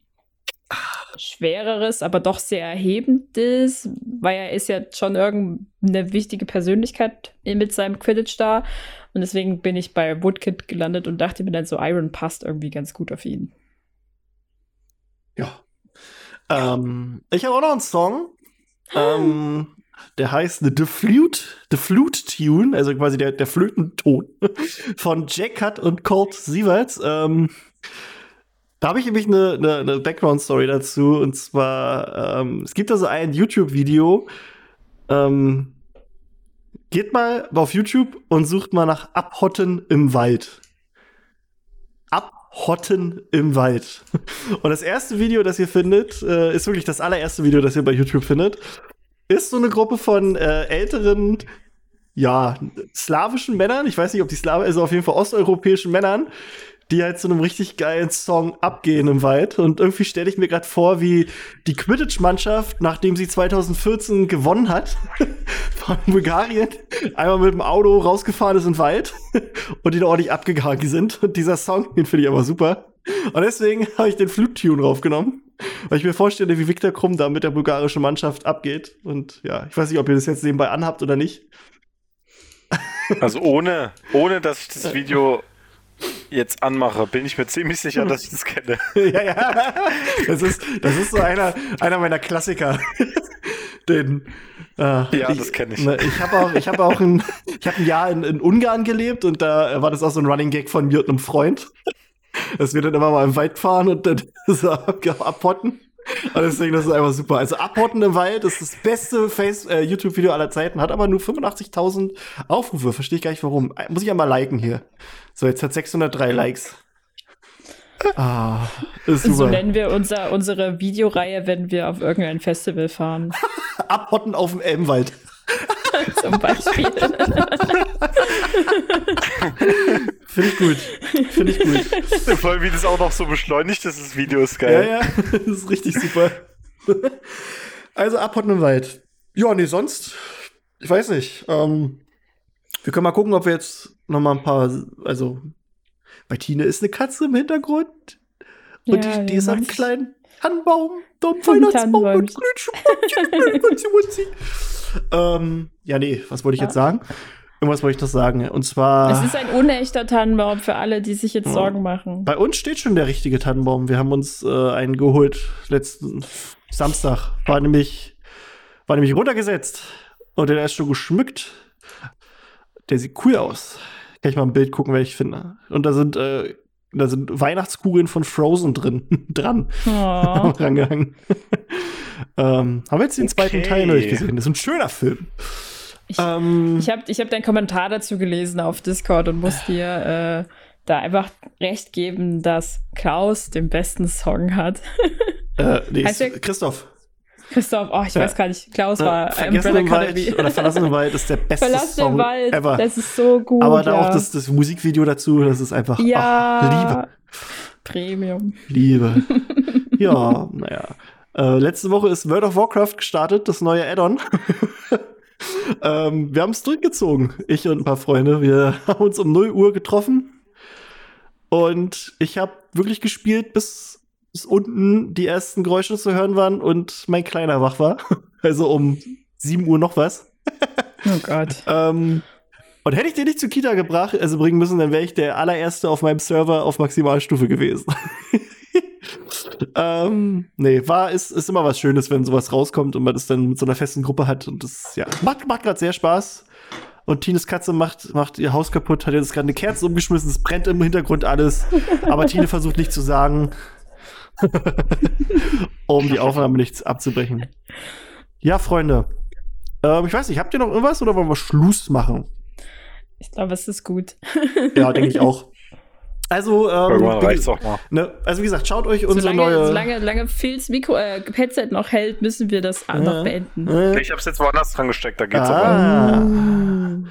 schwereres, aber doch sehr erhebendes, weil er ist ja schon irgendeine wichtige Persönlichkeit mit seinem Quidditch da. Und deswegen bin ich bei Woodkid gelandet und dachte mir dann so, Iron passt irgendwie ganz gut auf ihn. Ja. Ähm, ich habe auch noch einen Song. ähm, der heißt The Flute, The Flute Tune, also quasi der, der Flötenton von Jack Hutt und Colt Sieverts. Ähm, da habe ich nämlich eine, eine, eine Background-Story dazu. Und zwar, ähm, es gibt also ein YouTube-Video. Ähm, geht mal auf YouTube und sucht mal nach Abhotten im Wald. Abhotten im Wald. Und das erste Video, das ihr findet, äh, ist wirklich das allererste Video, das ihr bei YouTube findet. Ist so eine Gruppe von äh, älteren, ja, slawischen Männern. Ich weiß nicht, ob die Slawen, also auf jeden Fall osteuropäischen Männern, die halt zu einem richtig geilen Song abgehen im Wald. Und irgendwie stelle ich mir gerade vor, wie die Quidditch-Mannschaft, nachdem sie 2014 gewonnen hat von Bulgarien, einmal mit dem Auto rausgefahren ist im Wald und die da ordentlich abgegangen sind. Und dieser Song, den finde ich aber super. Und deswegen habe ich den Flute-Tune draufgenommen. Weil ich mir vorstelle, wie Viktor Krumm da mit der bulgarischen Mannschaft abgeht. Und ja, ich weiß nicht, ob ihr das jetzt nebenbei anhabt oder nicht. Also ohne, ohne dass ich das Video jetzt anmache, bin ich mir ziemlich sicher, dass ich das kenne. ja, ja. Das ist, das ist so einer, einer meiner Klassiker. Den, äh, ja, ich, das kenne ich. Ne, ich habe auch, ich habe auch ein, ich habe ein Jahr in, in, Ungarn gelebt und da war das auch so ein Running Gag von mir und einem Freund, dass wir dann immer mal im Wald fahren und dann so abpotten. Und deswegen, das ist einfach super. Also Abhotten im Wald ist das beste äh, YouTube-Video aller Zeiten, hat aber nur 85.000 Aufrufe. Verstehe ich gar nicht warum. Muss ich einmal liken hier. So, jetzt hat 603 Likes. Ah, ist super. So nennen wir unser, unsere Videoreihe, wenn wir auf irgendein Festival fahren. Abhotten auf dem Elbenwald. Zum Beispiel. Finde ich gut. Finde ich gut. Vor allem, wie das auch noch so beschleunigt ist, das Video ist geil. Ja, ja, das ist richtig super. Also abhotten im Wald. Ja, nee, sonst, ich weiß nicht. Ähm, Wir können mal gucken, ob wir jetzt noch mal ein paar, also bei Tine ist eine Katze im Hintergrund und Ja, die, die ist am kleinen Tannenbaum, Am Weihnachtsbaum und. Glitschmutzi. ähm, ja, nee, was wollte ich jetzt sagen? Irgendwas wollte ich noch sagen. Und zwar, Es ist ein unechter Tannenbaum für alle, die sich jetzt Ja. Sorgen machen. bei uns steht schon der richtige Tannenbaum. Wir haben uns äh, einen geholt letzten Samstag. War nämlich, war nämlich runtergesetzt und der ist schon geschmückt. Der sieht cool aus. Kann ich mal ein Bild gucken, wenn ich finde. Und da sind, äh, da sind Weihnachtskugeln von Frozen drin, dran, Oh. rangehangen. ähm, haben wir jetzt den zweiten Okay. Teil noch nicht gesehen. Das ist ein schöner Film. Ich- ähm, Ich habe ich hab deinen Kommentar dazu gelesen auf Discord und muss dir äh, da einfach recht geben, dass Klaus den besten Song hat. äh, nee, heißt ist Christoph. Christoph, oh, ich Ja. weiß gar nicht. Klaus Äh, war Vergessen Umbrella im Wald oder Verlassen im Wald ist der beste Verlass Song den Wald, ever. das ist so gut. Aber da ja. auch das, das Musikvideo dazu, das ist einfach ach, ja, Premium. Liebe. Liebe. ja, naja. Äh, letzte Woche ist World of Warcraft gestartet, das neue Add-on. Ähm, wir haben es durchgezogen, ich und ein paar Freunde. Wir haben uns um 0 Uhr getroffen und ich habe wirklich gespielt, bis, bis unten die ersten Geräusche zu hören waren und mein Kleiner wach war. Also um 7 Uhr noch was. Oh Gott. Ähm, und hätte ich den nicht zur Kita gebracht, also bringen müssen, dann wäre ich der allererste auf meinem Server auf Maximalstufe gewesen. Ähm, nee, war, ist, ist immer was Schönes, wenn sowas rauskommt und man das dann mit so einer festen Gruppe hat. Und das, ja, macht, macht gerade sehr Spaß. Und Tines Katze macht, macht ihr Haus kaputt, hat jetzt gerade eine Kerze umgeschmissen, es brennt im Hintergrund alles. Aber Tine versucht nicht zu sagen, um die Aufnahme nichts abzubrechen. Ja, Freunde. Ähm, ich weiß nicht, habt ihr noch irgendwas oder wollen wir Schluss machen? Ich glaube, es ist gut. Ja, denke ich auch. Also, ähm, wie, reicht's auch mal. ne, also wie gesagt, schaut euch unsere Solange, neue. solange, solange Phils Mikro, äh, Headset noch hält, müssen wir das auch noch beenden. Äh, Ich hab's jetzt woanders dran gesteckt, da geht's aber. ah. Mm.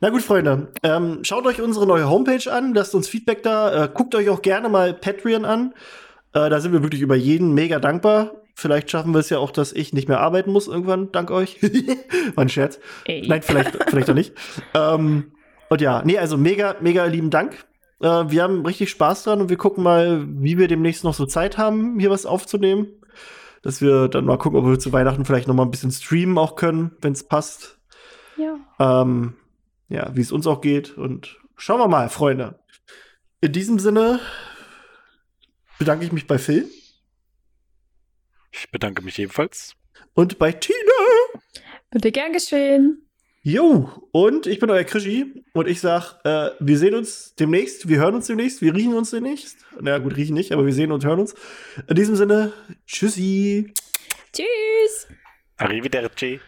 Na gut, Freunde, ähm, schaut euch unsere neue Homepage an, lasst uns Feedback da, äh, guckt euch auch gerne mal Patreon an. Äh, da sind wir wirklich über jeden mega dankbar. Vielleicht schaffen wir es ja auch, dass ich nicht mehr arbeiten muss irgendwann, dank euch. War ein Scherz. Ey. Nein, vielleicht, vielleicht auch nicht. Ähm, und ja, nee, also mega, mega lieben Dank. Äh, wir haben richtig Spaß dran und wir gucken mal, wie wir demnächst noch so Zeit haben, hier was aufzunehmen. Dass wir dann mal gucken, ob wir zu Weihnachten vielleicht noch mal ein bisschen streamen auch können, wenn es passt. Ja. Ähm, ja, wie es uns auch geht. Und schauen wir mal, Freunde. In diesem Sinne bedanke ich mich bei Phil Ich bedanke mich ebenfalls. und bei Tina. Bitte gern geschehen. Jo, und ich bin euer Krischi und ich sag, äh, wir sehen uns demnächst, wir hören uns demnächst, wir riechen uns demnächst. Na naja, gut, riechen nicht, aber wir sehen und hören uns. In diesem Sinne, tschüssi. Tschüss. Arrivederci.